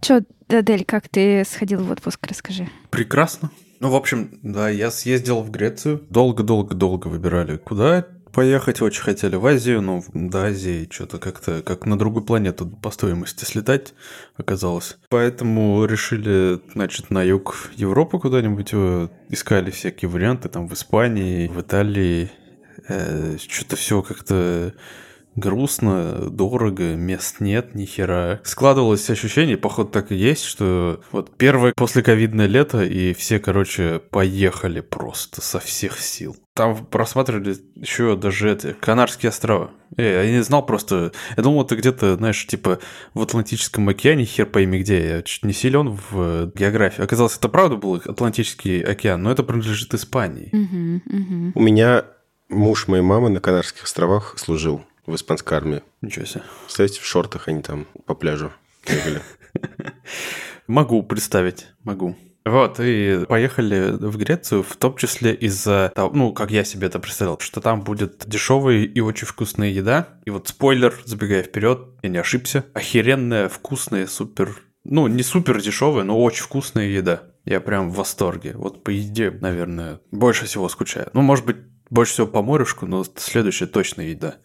Че, Адель, как ты сходил в отпуск, расскажи. Прекрасно. Ну, в общем, да, я съездил в Грецию. Долго-долго-долго выбирали, куда поехать. Очень хотели в Азию, но до Азии что-то как-то как на другую планету по стоимости слетать оказалось. Поэтому решили, значит, на юг Европы куда-нибудь э, искали всякие варианты, там в Испании, в Италии. Э, что-то все как-то грустно, дорого, мест нет, ни хера. Складывалось ощущение, походу так и есть, что вот первое после ковидное лето, и все, короче, поехали просто со всех сил. Там просматривали еще даже эти Канарские острова. Э, я не знал просто. Я думал, это где-то, знаешь, типа в Атлантическом океане, хер пойми где. Я чуть не силен в географии. Оказалось, это правда был Атлантический океан, но это принадлежит Испании. Угу, угу. У меня муж моей мамы на Канарских островах служил в испанской армии. Ничего себе. Представляете, в шортах они там по пляжу бегали. Могу представить, могу. Вот, и поехали в Грецию, в том числе из-за того, ну, как я себе это представлял, что там будет дешевая и очень вкусная еда. И вот спойлер, забегая вперед, я не ошибся. Охеренная, вкусная, супер, ну, не супер дешевая, но очень вкусная еда. Я прям в восторге. Вот по еде, наверное, больше всего скучаю. Ну, может быть, больше всего по морюшку, но следующая точно еда.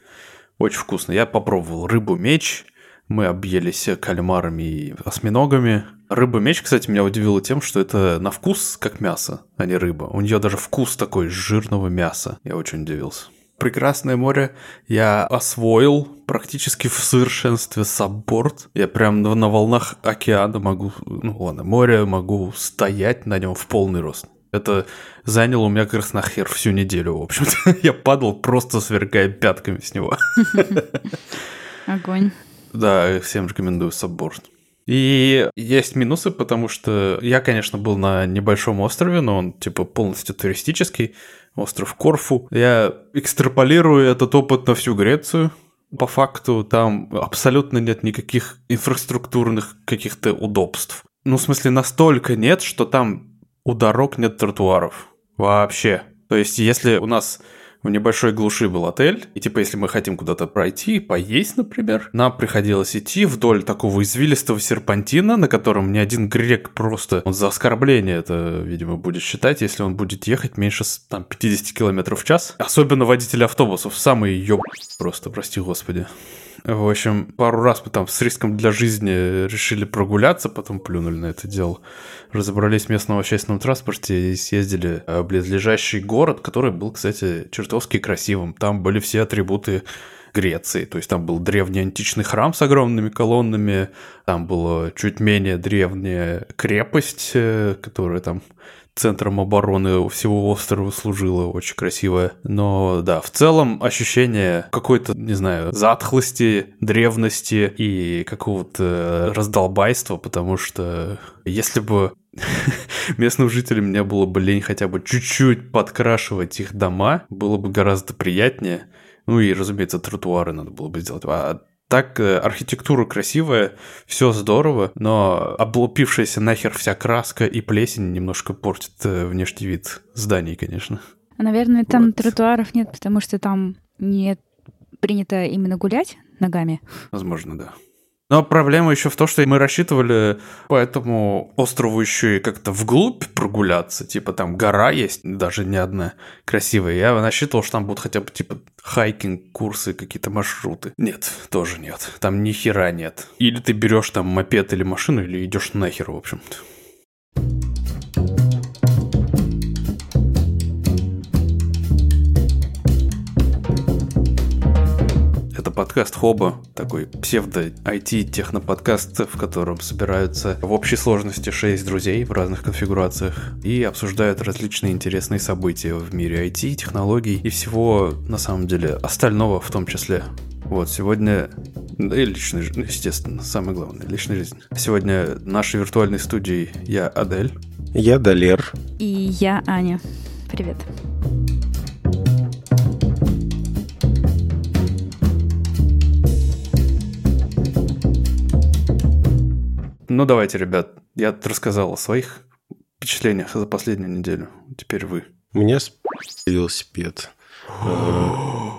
Очень вкусно. Я попробовал рыбу-меч. Мы объелись кальмарами и осьминогами. Рыба-меч, кстати, меня удивило тем, что это на вкус как мясо, а не рыба. У нее даже вкус такой жирного мяса. Я очень удивился. Прекрасное море я освоил практически в совершенстве сабборд. Я прям на волнах океана могу, ну ладно, море могу стоять на нем в полный рост. Это заняло у меня как раз нахер всю неделю, в общем-то. Я падал просто сверкая пятками с него. Огонь. Да, всем рекомендую сабборд. И есть минусы, потому что я, конечно, был на небольшом острове, но он типа полностью туристический, остров Корфу. Я экстраполирую этот опыт на всю Грецию. По факту там абсолютно нет никаких инфраструктурных каких-то удобств. Ну, в смысле, настолько нет, что там у дорог нет тротуаров. Вообще. То есть, если у нас в небольшой глуши был отель, и типа если мы хотим куда-то пройти, поесть, например, нам приходилось идти вдоль такого извилистого серпантина, на котором ни один грек просто он за оскорбление это, видимо, будет считать, если он будет ехать меньше там 50 км в час. Особенно водители автобусов, самые ёб... просто, прости господи. В общем, пару раз мы там с риском для жизни решили прогуляться, потом плюнули на это дело. Разобрались в местном общественном транспорте и съездили в близлежащий город, который был, кстати, чертовски красивым. Там были все атрибуты Греции. То есть там был древний античный храм с огромными колоннами, там была чуть менее древняя крепость, э, которая там центром обороны всего острова служила, очень красивая. Но да, в целом ощущение какой-то, не знаю, затхлости, древности и какого-то раздолбайства, потому что если бы местным жителям не было бы лень хотя бы чуть-чуть подкрашивать их дома, было бы гораздо приятнее. Ну и, разумеется, тротуары надо было бы сделать. А так э, архитектура красивая, все здорово, но облупившаяся нахер вся краска и плесень немножко портит э, внешний вид зданий, конечно. Наверное, там вот. тротуаров нет, потому что там не принято именно гулять ногами. Возможно, да. Но проблема еще в том, что мы рассчитывали по этому острову еще и как-то вглубь прогуляться. Типа там гора есть, даже не одна красивая. Я рассчитывал, что там будут хотя бы типа хайкинг, курсы, какие-то маршруты. Нет, тоже нет. Там ни хера нет. Или ты берешь там мопед или машину, или идешь нахер, в общем-то. Подкаст Хоба, такой псевдо-IT-техноподкаст, в котором собираются в общей сложности шесть друзей в разных конфигурациях и обсуждают различные интересные события в мире IT, технологий и всего, на самом деле, остального в том числе. Вот, сегодня... Да и личной жизнь, естественно, самое главное, личная жизнь. Сегодня в нашей виртуальной студии я Адель. Я Далер. И я Аня. Привет. Ну давайте, ребят, я рассказал о своих впечатлениях за последнюю неделю. Теперь вы. У меня велосипед.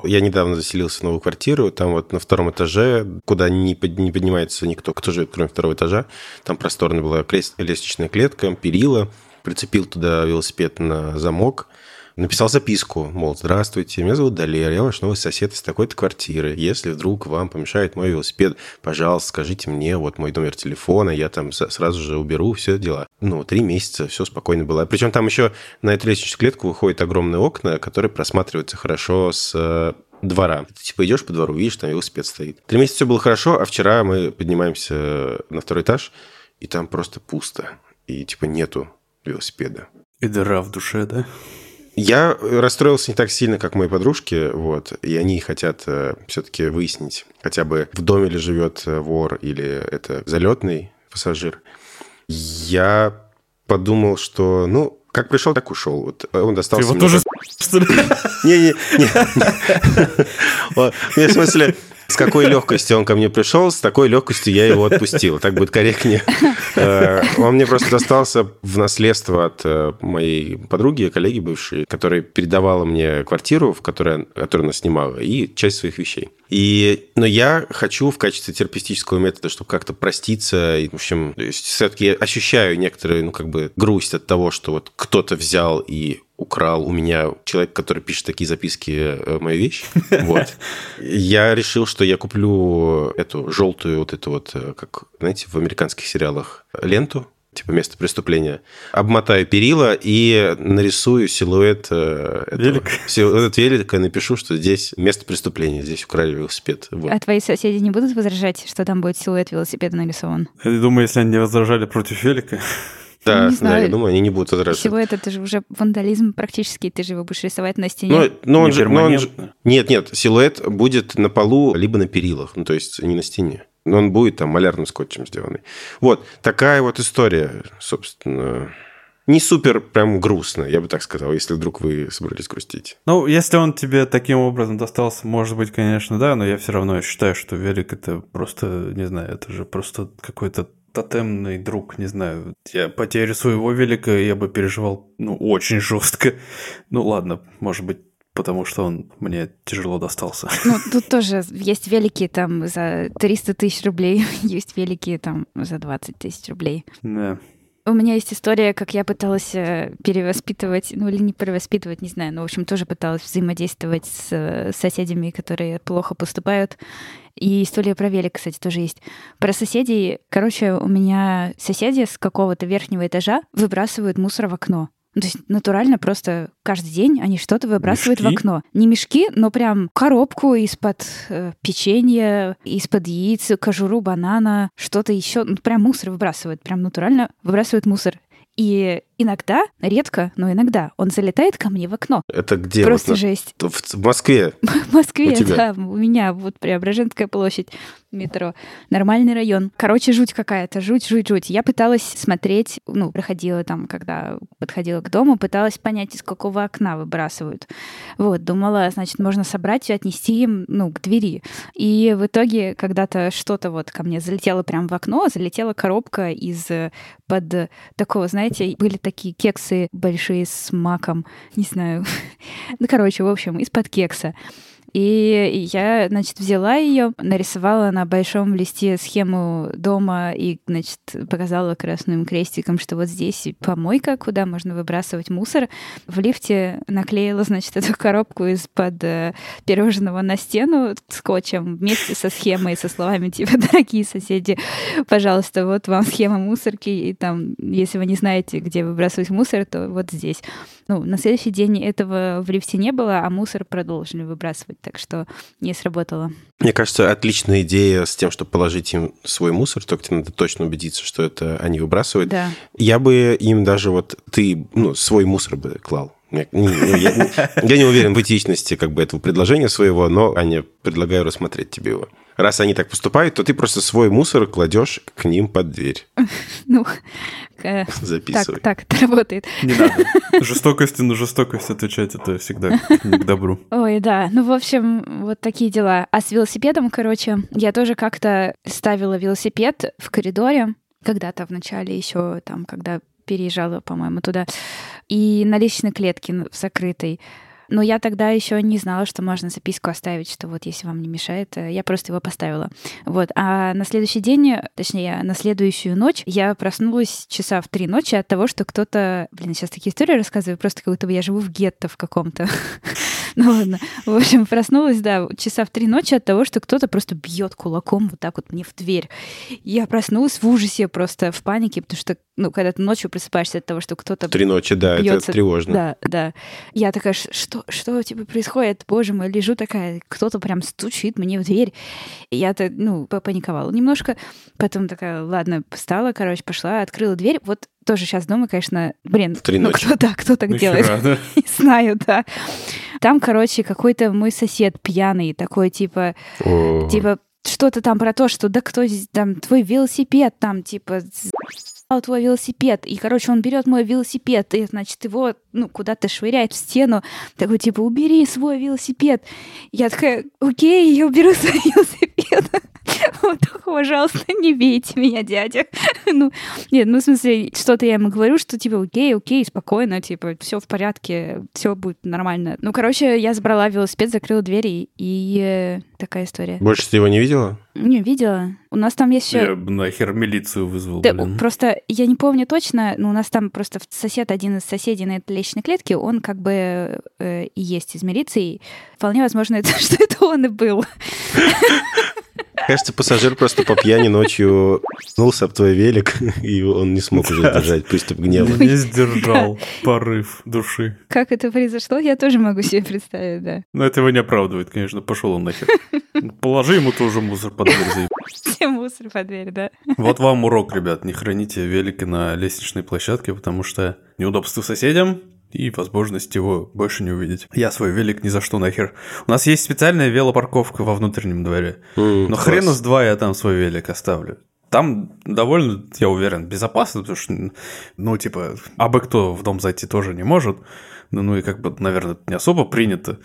Я недавно заселился в новую квартиру, там вот на втором этаже, куда не, под, не поднимается никто, кто живет, кроме второго этажа, там просторная была лестничная клетка, перила, прицепил туда велосипед на замок, написал записку, мол, здравствуйте, меня зовут Далер, я ваш новый сосед из такой-то квартиры. Если вдруг вам помешает мой велосипед, пожалуйста, скажите мне, вот мой номер телефона, я там сразу же уберу, все дела. Ну, три месяца, все спокойно было. Причем там еще на эту лестничную клетку выходят огромные окна, которые просматриваются хорошо с э, двора. Ты типа идешь по двору, видишь, там велосипед стоит. Три месяца все было хорошо, а вчера мы поднимаемся на второй этаж, и там просто пусто. И типа нету велосипеда. И дыра в душе, да? Я расстроился не так сильно, как мои подружки, вот, и они хотят э, все-таки выяснить, хотя бы в доме ли живет э, вор или это залетный пассажир. Я подумал, что, ну, как пришел, так ушел. Вот он достался. Ты его тоже, что ли? Не-не-не. В смысле, с какой легкостью он ко мне пришел, с такой легкостью я его отпустил. Так будет корректнее. Э, он мне просто достался в наследство от э, моей подруги, коллеги бывшей, которая передавала мне квартиру, в которой, которую она снимала, и часть своих вещей. И, но я хочу в качестве терапевтического метода, чтобы как-то проститься, и, в общем, все-таки ощущаю некоторую, ну, как бы, грусть от того, что вот кто-то взял и украл у меня человек, который пишет такие записки, э, мою вещь. Вот. Я решил, что я куплю эту желтую вот эту вот, э, как, знаете, в американских сериалах ленту, типа место преступления, обмотаю перила и нарисую силуэт э, этого, велика. силуэт велика, напишу, что здесь место преступления, здесь украли велосипед. Вот. А твои соседи не будут возражать, что там будет силуэт велосипеда нарисован? Я думаю, если они не возражали против велика, да, не знаю. да, я думаю, они не будут возражать. Всего это, это же уже вандализм практически, ты же его будешь рисовать на стене. Но, но он, же, но он же... Нет, нет, силуэт будет на полу, либо на перилах, ну, то есть не на стене. Но он будет там малярным скотчем сделанный. Вот, такая вот история, собственно не супер прям грустно, я бы так сказал, если вдруг вы собрались грустить. Ну, если он тебе таким образом достался, может быть, конечно, да, но я все равно считаю, что велик это просто, не знаю, это же просто какой-то тотемный друг, не знаю. Я потерю своего велика я бы переживал, ну, очень жестко. Ну, ладно, может быть, потому что он мне тяжело достался. Ну, тут тоже есть велики там за 300 тысяч рублей, есть велики там за 20 тысяч рублей. Да. У меня есть история, как я пыталась э, перевоспитывать, ну или не перевоспитывать, не знаю, но, в общем, тоже пыталась взаимодействовать с э, соседями, которые плохо поступают. И история про велик, кстати, тоже есть. Про соседей. Короче, у меня соседи с какого-то верхнего этажа выбрасывают мусор в окно. Ну, то есть натурально просто каждый день они что-то выбрасывают мешки? в окно. Не мешки, но прям коробку из-под э, печенья, из-под яиц, кожуру банана, что-то еще. Ну, прям мусор выбрасывают. Прям натурально выбрасывают мусор. И иногда, редко, но иногда он залетает ко мне в окно. Это где? Просто вот, жесть. В, Москве? В Москве, у тебя? да. У меня вот Преображенская площадь, метро. Нормальный район. Короче, жуть какая-то. Жуть, жуть, жуть. Я пыталась смотреть, ну, проходила там, когда подходила к дому, пыталась понять, из какого окна выбрасывают. Вот, думала, значит, можно собрать и отнести им, ну, к двери. И в итоге когда-то что-то вот ко мне залетело прямо в окно, залетела коробка из э, под такого, знаете, были такие кексы большие с маком, не знаю. ну, короче, в общем, из-под кекса. И я, значит, взяла ее, нарисовала на большом листе схему дома и, значит, показала красным крестиком, что вот здесь помойка, куда можно выбрасывать мусор. В лифте наклеила, значит, эту коробку из-под э, пирожного на стену скотчем вместе со схемой, со словами типа «Дорогие соседи, пожалуйста, вот вам схема мусорки, и там, если вы не знаете, где выбрасывать мусор, то вот здесь». Ну, на следующий день этого в лифте не было, а мусор продолжили выбрасывать так что не сработало. Мне кажется, отличная идея с тем, чтобы положить им свой мусор, только тебе надо точно убедиться, что это они выбрасывают. Да. Я бы им даже вот ты ну, свой мусор бы клал. Я, я, я не уверен в этичности как бы этого предложения своего, но, Аня, предлагаю рассмотреть тебе его. Раз они так поступают, то ты просто свой мусор кладешь к ним под дверь. Ну, Записывай. Так, так это работает. Не надо. Жестокости на жестокость отвечать это всегда не к добру. Ой, да. Ну, в общем, вот такие дела. А с велосипедом, короче, я тоже как-то ставила велосипед в коридоре когда-то в начале еще там, когда переезжала, по-моему, туда. И на лестничной клетке в закрытой. Но я тогда еще не знала, что можно записку оставить, что вот если вам не мешает, э, я просто его поставила. Вот. А на следующий день, точнее, на следующую ночь я проснулась часа в три ночи от того, что кто-то... Блин, сейчас такие истории рассказываю, просто как будто бы я живу в гетто в каком-то. Ну ладно. В общем, проснулась, да, часа в три ночи от того, что кто-то просто бьет кулаком вот так вот мне в дверь. Я проснулась в ужасе, просто в панике, потому что, ну, когда ты ночью просыпаешься от того, что кто-то... Три ночи, да, бьется, это тревожно. Да, да. Я такая, что, что типа происходит? Боже мой, лежу такая, кто-то прям стучит мне в дверь. Я-то, ну, попаниковала немножко. Потом такая, ладно, встала, короче, пошла, открыла дверь. Вот тоже сейчас думаю, конечно, блин, ну ночи. кто, да, кто так Ну, делает? да? Не знаю, да. Там, короче, какой-то мой сосед пьяный, такой, типа, О. типа, что-то там про то, что да кто здесь, там, твой велосипед, там, типа, твой велосипед. И, короче, он берет мой велосипед, и, значит, его, ну, куда-то швыряет в стену. Такой, типа, убери свой велосипед. Я такая, окей, я уберу свой велосипед. Вот, только, пожалуйста, не бейте меня, дядя. Ну, нет, ну, в смысле, что-то я ему говорю, что, типа, окей, окей, спокойно, типа, все в порядке, все будет нормально. Ну, короче, я забрала велосипед, закрыла дверь, и, и, э, такая история. Больше ты его не видела? Не, видела. У нас там есть еще... Я бы нахер милицию вызвал, Да, блин. просто я не помню точно, но у нас там просто сосед, один из соседей на этой лестничной клетке, он как бы э, и есть из милиции. Вполне возможно, это, что это он и был. Кажется, пассажир просто по пьяни ночью нулся об твой велик, и он не смог уже сдержать приступ гнева. Не сдержал порыв души. Как это произошло, я тоже могу себе представить, да. Но это его не оправдывает, конечно, пошел он нахер. Положи ему тоже мусор под дверь. Все мусор под дверь, да. Вот вам урок, ребят, не храните велики на лестничной площадке, потому что неудобство соседям и возможность его больше не увидеть. Я свой велик ни за что нахер. У нас есть специальная велопарковка во внутреннем дворе. М, Но класс. хрена с два я там свой велик оставлю. Там довольно, я уверен, безопасно, потому что, ну, типа, абы кто в дом зайти тоже не может. Ну, ну и как бы, наверное, не особо принято.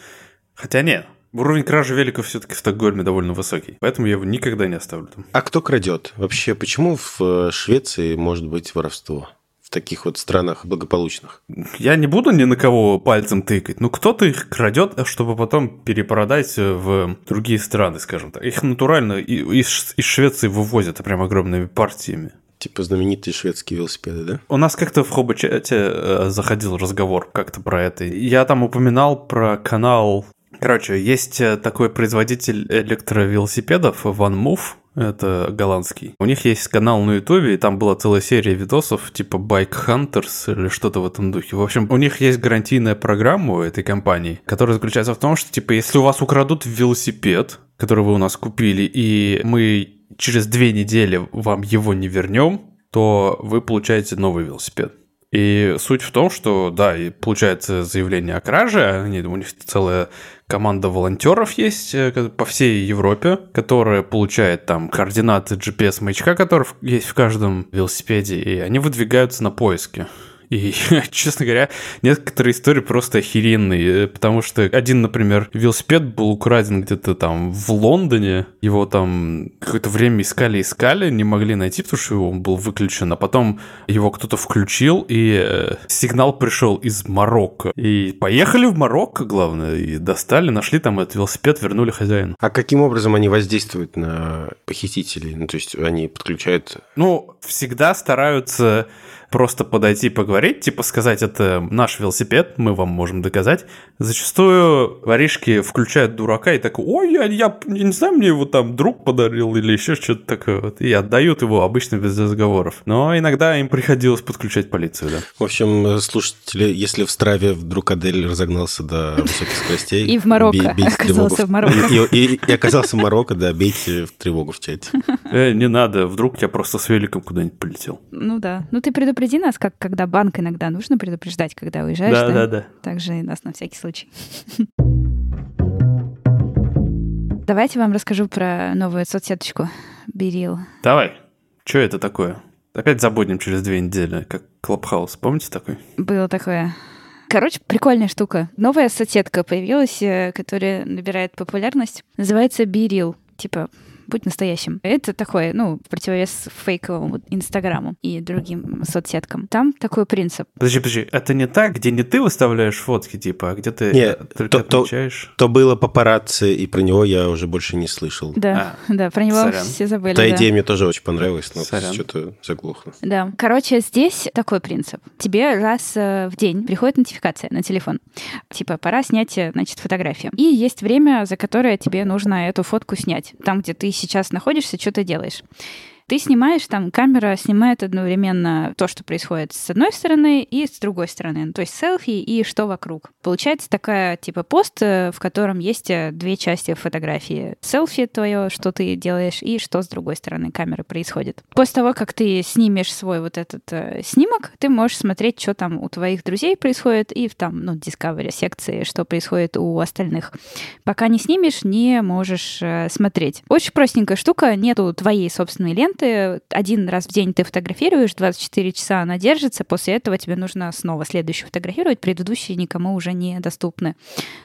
Хотя нет, уровень кражи великов все-таки в Стокгольме довольно высокий. Поэтому я его никогда не оставлю там. А кто крадет? Вообще, почему в э, Швеции может быть воровство? В таких вот странах благополучных. Я не буду ни на кого пальцем тыкать, но кто-то их крадет, чтобы потом перепродать в другие страны, скажем так. Их натурально из, из Швеции вывозят прям огромными партиями. Типа знаменитые шведские велосипеды, да? У нас как-то в хобби-чате э, заходил разговор как-то про это. Я там упоминал про канал... Короче, есть э, такой производитель электровелосипедов One Move, это голландский. У них есть канал на Ютубе, и там была целая серия видосов типа Bike Hunters или что-то в этом духе. В общем, у них есть гарантийная программа у этой компании, которая заключается в том, что типа если у вас украдут велосипед, который вы у нас купили, и мы через две недели вам его не вернем, то вы получаете новый велосипед. И суть в том, что, да, и получается заявление о краже, они, у них целая команда волонтеров есть э, по всей Европе, которая получает там координаты GPS-маячка, который есть в каждом велосипеде, и они выдвигаются на поиски. И, честно говоря, некоторые истории просто охеренные, э, потому что один, например, велосипед был украден где-то там в Лондоне, его там какое-то время искали-искали, не могли найти, потому что он был выключен, а потом его кто-то включил, и э, сигнал пришел из Марокко. И поехали в Марокко, главное, и достали, нашли там этот велосипед, вернули хозяину. А каким образом они воздействуют на похитителей? Ну, то есть они подключают... Ну, всегда стараются просто подойти поговорить, типа сказать, это наш велосипед, мы вам можем доказать. Зачастую воришки включают дурака и такой, ой, я, я, я не знаю, мне его там друг подарил или еще что-то такое. Вот, и отдают его обычно без разговоров. Но иногда им приходилось подключать полицию, да. В общем, слушатели, если в Страве вдруг Адель разогнался до высоких скоростей... И в Марокко. бей- бейте Оказался тревогу в Марокко. И, и- и оказался в Марокко, да, бейте в тревогу в чате. Э, не надо, вдруг я просто с великом куда-нибудь полетел. Ну да. Ну ты предупреди нас, как когда банк иногда нужно предупреждать, когда уезжаешь. Да, да, да. Также и нас на всякий случай. Давайте вам расскажу про новую соцсеточку Берил. Давай, что это такое? Опять забудем через две недели, как Клабхаус. Помните такой? Было такое. Короче, прикольная штука. Новая соцсетка появилась, э, которая набирает популярность. Называется Берил. Типа будь настоящим. Это такое, ну, противовес фейковому Инстаграму и другим соцсеткам. Там такой принцип. Подожди, подожди, это не так, где не ты выставляешь фотки, типа, а где ты Нет, только то, отмечаешь? То, то было папарацци, и про него я уже больше не слышал. Да, а, да, про него сорян. все забыли. Та да. идея мне тоже очень понравилась, но что-то заглохло. Да, короче, здесь такой принцип. Тебе раз э, в день приходит нотификация на телефон. Типа, пора снять, э, значит, фотографию. И есть время, за которое тебе нужно эту фотку снять. Там, где ты сейчас находишься, что ты делаешь. Ты снимаешь, там камера снимает одновременно то, что происходит с одной стороны и с другой стороны, ну, то есть селфи и что вокруг. Получается такая типа пост, э, в котором есть э, две части фотографии. Селфи твое, что ты делаешь, и что с другой стороны камеры происходит. После того, как ты снимешь свой вот этот э, снимок, ты можешь смотреть, что там у твоих друзей происходит, и в там, ну, Discovery секции, что происходит у остальных. Пока не снимешь, не можешь э, смотреть. Очень простенькая штука, нету твоей собственной ленты, ты один раз в день ты фотографируешь, 24 часа она держится, после этого тебе нужно снова следующую фотографировать, предыдущие никому уже не доступны,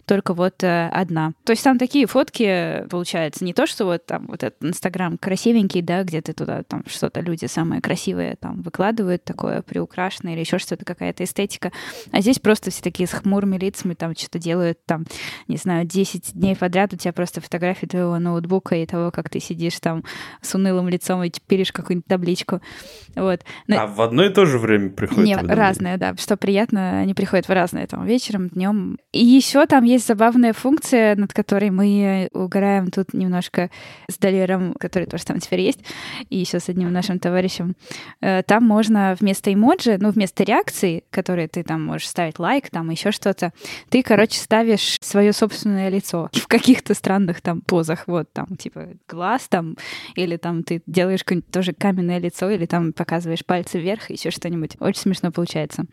только вот э, одна. То есть там такие фотки, получается, не то, что вот там вот этот Инстаграм красивенький, да, где ты туда там что-то люди самые красивые там выкладывают, такое приукрашенное или еще что-то, какая-то эстетика, а здесь просто все такие с хмурыми лицами там что-то делают, там, не знаю, 10 дней подряд у тебя просто фотографии твоего ноутбука и того, как ты сидишь там с унылым лицом и пилишь какую-нибудь табличку. Вот. Но... А в одно и то же время приходят? Нет, разное, да. Что приятно, они приходят в разное, там, вечером, днем. И еще там есть забавная функция, над которой мы угораем тут немножко с Далером, который тоже там теперь есть, и еще с одним нашим товарищем. Э, там можно вместо эмоджи, ну, вместо реакции, которые ты там можешь ставить лайк, там еще что-то, ты, короче, ставишь свое собственное лицо в каких-то странных там позах, вот там, типа, глаз там, или там ты делаешь какое-нибудь тоже каменное лицо или там показываешь пальцы вверх, еще что-нибудь. Очень смешно получается.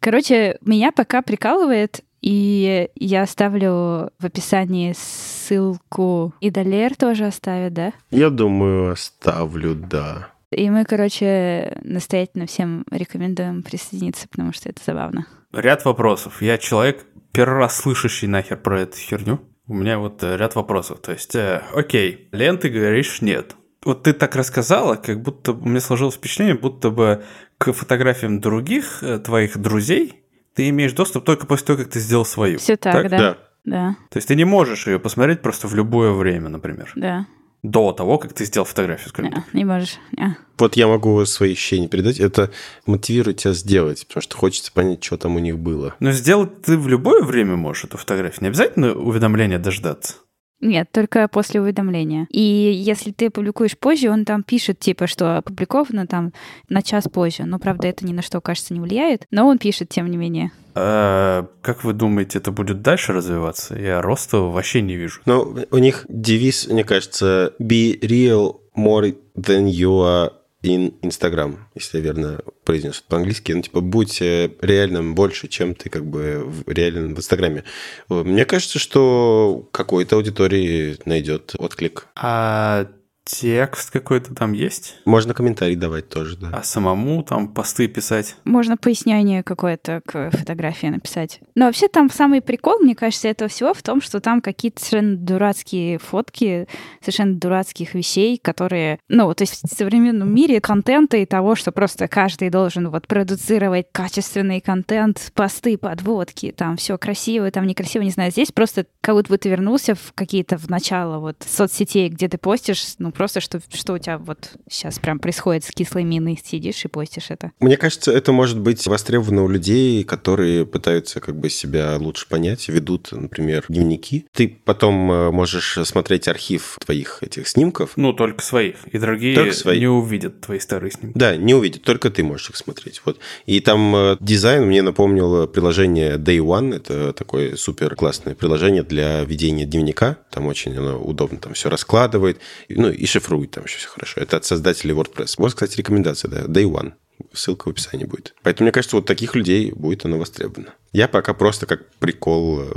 Короче, меня пока прикалывает и я оставлю в описании ссылку. И Далер тоже оставит, да? Я думаю, оставлю, да. И мы, короче, настоятельно всем рекомендуем присоединиться, потому что это забавно. Ряд вопросов. Я человек, первый раз слышащий нахер про эту херню. У меня вот э, ряд вопросов. То есть, э, окей, ленты, говоришь, нет вот ты так рассказала, как будто у меня сложилось впечатление, будто бы к фотографиям других э, твоих друзей ты имеешь доступ только после того, как ты сделал свою. Все так, так? да. Да. Да. То есть ты не можешь ее посмотреть просто в любое время, например. Да. До того, как ты сделал фотографию, скажем не, Не можешь. Не. Вот я могу свои ощущения передать. Это мотивирует тебя сделать, потому что хочется понять, что там у них было. Но сделать ты в любое время можешь эту фотографию. Не обязательно уведомления дождаться. Нет, только после уведомления. И если ты публикуешь позже, он там пишет, типа, что опубликовано там на час позже. Но, правда, это ни на что, кажется, не влияет. Но он пишет, тем не менее. А, как вы думаете, это будет дальше развиваться? Я роста вообще не вижу. Ну, у них девиз, мне кажется, be real more than you are in Instagram, если я верно произнес по-английски. Ну, типа, будь э, реальным больше, чем ты как бы реален в Инстаграме. Мне кажется, что какой-то аудитории найдет отклик. А текст какой-то там есть? Можно комментарий давать тоже, да. А самому там посты писать? Можно пояснение какое-то к фотографии написать. Но вообще там самый прикол, мне кажется, этого всего в том, что там какие-то совершенно дурацкие фотки, совершенно дурацких вещей, которые, ну, то есть в современном мире контента и того, что просто каждый должен вот продуцировать качественный контент, посты, подводки, там все красиво, там некрасиво, не знаю. Здесь просто как будто бы ты вернулся в какие-то в начало вот соцсетей, где ты постишь, ну, просто, что, что у тебя вот сейчас прям происходит с кислой миной, сидишь и постишь это? Мне кажется, это может быть востребовано у людей, которые пытаются как бы себя лучше понять, ведут, например, дневники. Ты потом э, можешь смотреть архив твоих этих снимков. Ну, только своих. И другие только свои. не увидят твои старые снимки. Да, не увидят, только ты можешь их смотреть. Вот. И там э, дизайн мне напомнил приложение Day One. Это такое супер классное приложение для ведения дневника. Там очень оно удобно, там все раскладывает. Ну, и шифрует там еще все хорошо. Это от создателей WordPress. Вот, кстати, рекомендация, да, Day One. Ссылка в описании будет. Поэтому, мне кажется, вот таких людей будет оно востребовано. Я пока просто как прикол э,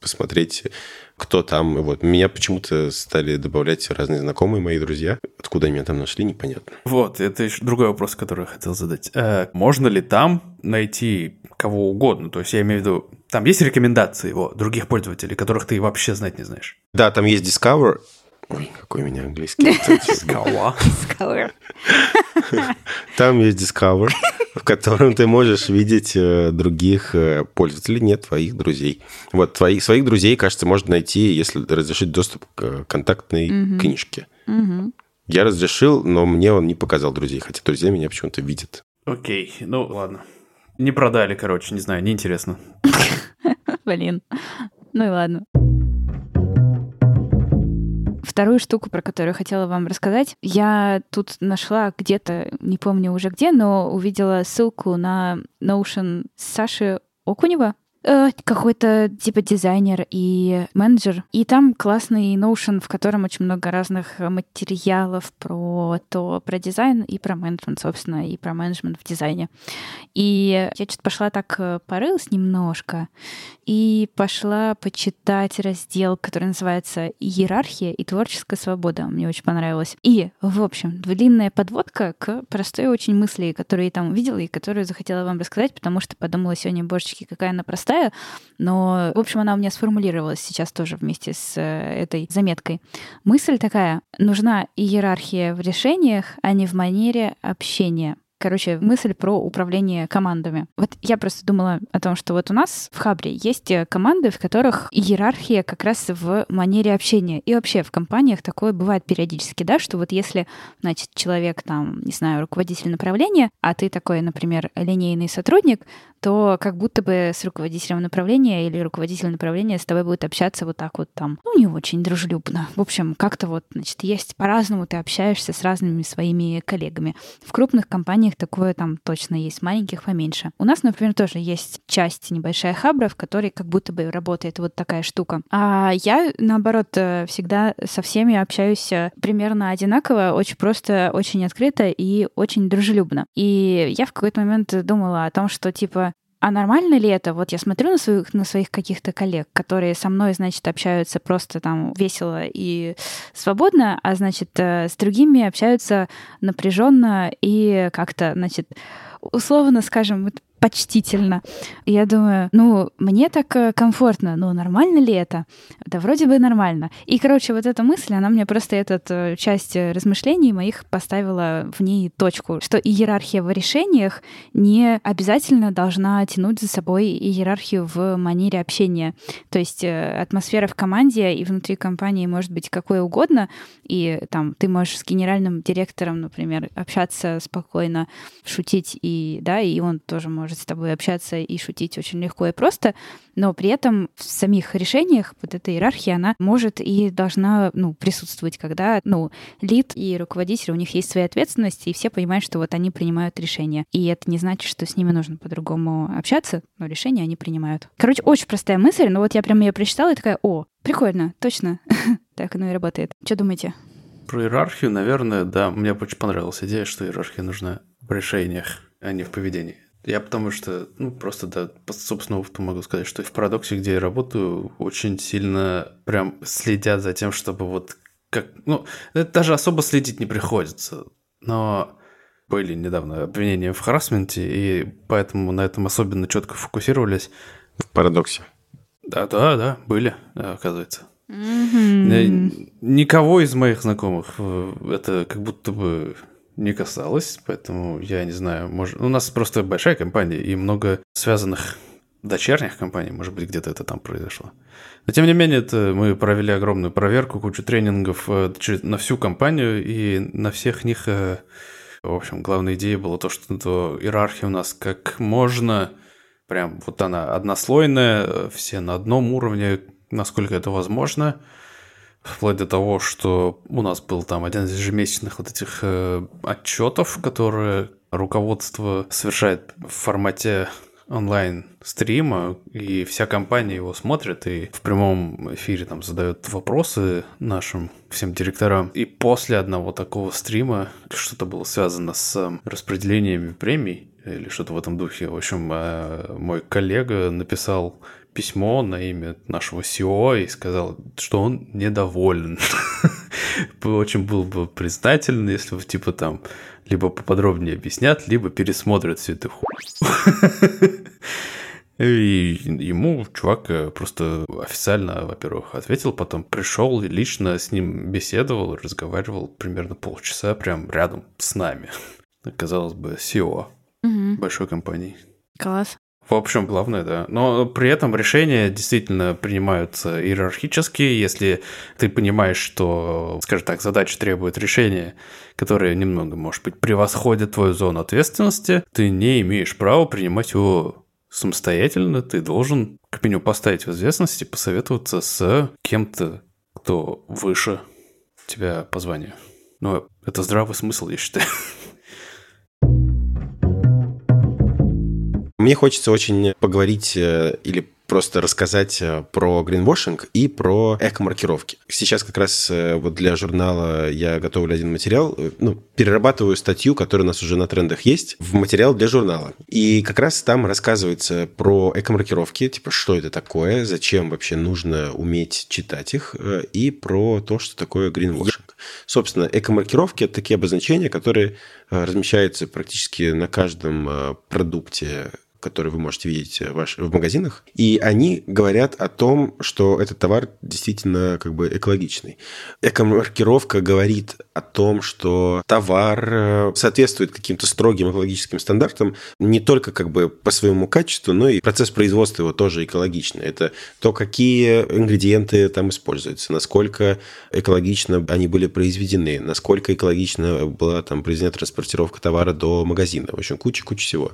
посмотреть, кто там. Вот меня почему-то стали добавлять разные знакомые мои друзья. Откуда меня там нашли, непонятно. Вот, это еще другой вопрос, который я хотел задать. Э, можно ли там найти кого угодно? То есть я имею в виду, там есть рекомендации его других пользователей, которых ты вообще знать не знаешь? Да, там есть Discover, Ой, какой у меня английский. Discover. Там есть Discover, в котором ты можешь видеть э, других э, пользователей, нет, твоих друзей. Вот твоих, своих друзей, кажется, можно найти, если разрешить доступ к контактной книжке. Мгм. Я разрешил, но мне он не показал друзей, хотя друзья меня почему-то видят. Окей, ну ладно. Не продали, короче, не знаю, неинтересно. Блин. Ну и ладно. Вторую штуку, про которую хотела вам рассказать, я тут нашла где-то, не помню уже где, но увидела ссылку на Notion Саши Окунева, Э, какой-то типа дизайнер и менеджер. И там классный Notion, в котором очень много разных материалов про то, про дизайн и про менеджмент, собственно, и про менеджмент в дизайне. И я что-то пошла так э, порылась немножко и пошла почитать раздел, который называется «Иерархия и творческая свобода». Мне очень понравилось. И, в общем, длинная подводка к простой очень мысли, которую я там увидела и которую захотела вам рассказать, потому что подумала сегодня, божечки, какая она простая, но, в общем, она у меня сформулировалась сейчас тоже вместе с э, этой заметкой. Мысль такая, нужна иерархия в решениях, а не в манере общения. Короче, мысль про управление командами. Вот я просто думала о том, что вот у нас в Хабре есть э, команды, в которых иерархия как раз в манере общения. И вообще в компаниях такое бывает периодически, да, что вот если, значит, человек там, не знаю, руководитель направления, а ты такой, например, линейный сотрудник, то как будто бы с руководителем направления или руководителем направления с тобой будет общаться вот так вот там, ну, не очень дружелюбно. В общем, как-то вот, значит, есть по-разному ты общаешься с разными своими коллегами. В крупных компаниях такое там точно есть, маленьких поменьше. У нас, например, тоже есть часть небольшая хабра, в которой как будто бы работает вот такая штука. А я, наоборот, э, всегда со всеми общаюсь э, примерно одинаково, очень просто, очень открыто и очень дружелюбно. И я в какой-то момент думала о том, что, типа, а нормально ли это? Вот я смотрю на своих, на своих каких-то коллег, которые со мной, значит, общаются просто там весело и свободно, а, значит, э, с другими общаются напряженно и как-то, значит, условно скажем, почтительно. И я думаю, ну, мне так э, комфортно, но нормально ли это? Да вроде бы нормально. И, короче, вот эта мысль, она мне просто этот э, часть размышлений моих поставила в ней точку, что иерархия в решениях не обязательно должна тянуть за собой иерархию в манере общения. То есть э, атмосфера в команде и внутри компании может быть какой угодно, и там ты можешь с генеральным директором, например, общаться спокойно, шутить, и, да, и он тоже может с тобой общаться и шутить очень легко и просто, но при этом в самих решениях вот эта иерархия, она может и должна ну, присутствовать, когда ну, лид и руководитель, у них есть свои ответственности, и все понимают, что вот они принимают решения. И это не значит, что с ними нужно по-другому общаться, но решения они принимают. Короче, очень простая мысль, но вот я прям ее прочитала и такая, о, прикольно, точно. так оно и работает. Что думаете? Про иерархию, наверное, да, мне очень понравилась идея, что иерархия нужна в решениях, а не в поведении. Я потому что, ну, просто, да, по собственному опыту могу сказать, что в парадоксе, где я работаю, очень сильно прям следят за тем, чтобы вот как... Ну, это даже особо следить не приходится. Но были недавно обвинения в харасменте, и поэтому на этом особенно четко фокусировались. В парадоксе. Да, да, да, были, оказывается. Mm-hmm. Никого из моих знакомых э, это как будто бы не касалось, поэтому я не знаю, может... У нас просто большая компания и много связанных дочерних компаний, может быть, где-то это там произошло. Но тем не менее, это мы провели огромную проверку, кучу тренингов э, на всю компанию, и на всех них, э, в общем, главная идея была то, что то иерархия у нас как можно, прям вот она однослойная, все на одном уровне, насколько это возможно – Вплоть до того, что у нас был там один из ежемесячных вот этих э, отчетов, которые руководство совершает в формате онлайн-стрима, и вся компания его смотрит и в прямом эфире там задает вопросы нашим всем директорам. И после одного такого стрима что-то было связано с распределениями премий или что-то в этом духе. В общем, э, мой коллега написал письмо на имя нашего CEO и сказал, что он недоволен. Очень был бы признателен, если бы, типа, там, либо поподробнее объяснят, либо пересмотрят всю эту хуйню. И ему чувак э, просто официально, во-первых, ответил, потом пришел и лично с ним беседовал, разговаривал примерно полчаса прям рядом с нами. Казалось бы, SEO угу. большой компании. Класс. В общем, главное, да. Но при этом решения действительно принимаются иерархически. Если ты понимаешь, что, скажем так, задача требует решения, которое немного, может быть, превосходит твою зону ответственности, ты не имеешь права принимать его самостоятельно. Ты должен к меню поставить в известность и посоветоваться с кем-то, кто выше тебя по званию. Но это здравый смысл, я считаю. Мне хочется очень поговорить э, или просто рассказать э, про гринвошинг и про эко-маркировки. Сейчас как раз э, вот для журнала я готовлю один материал, ну, перерабатываю статью, которая у нас уже на трендах есть, в материал для журнала. И как раз там рассказывается про эко-маркировки, типа, что это такое, зачем вообще нужно уметь читать их, и про то, что такое гринвошинг. Собственно, эко-маркировки – это такие обозначения, которые размещаются практически на каждом продукте которые вы можете видеть в, ваш, в магазинах, и они говорят о том, что этот товар действительно как бы экологичный. Эко-маркировка говорит о том, что товар э, соответствует каким-то строгим экологическим стандартам не только как бы по своему качеству, но и процесс производства его тоже экологичный. Это то, какие ингредиенты там используются, насколько экологично они были произведены, насколько экологично была там произведена транспортировка товара до магазина. В общем, куча-куча всего.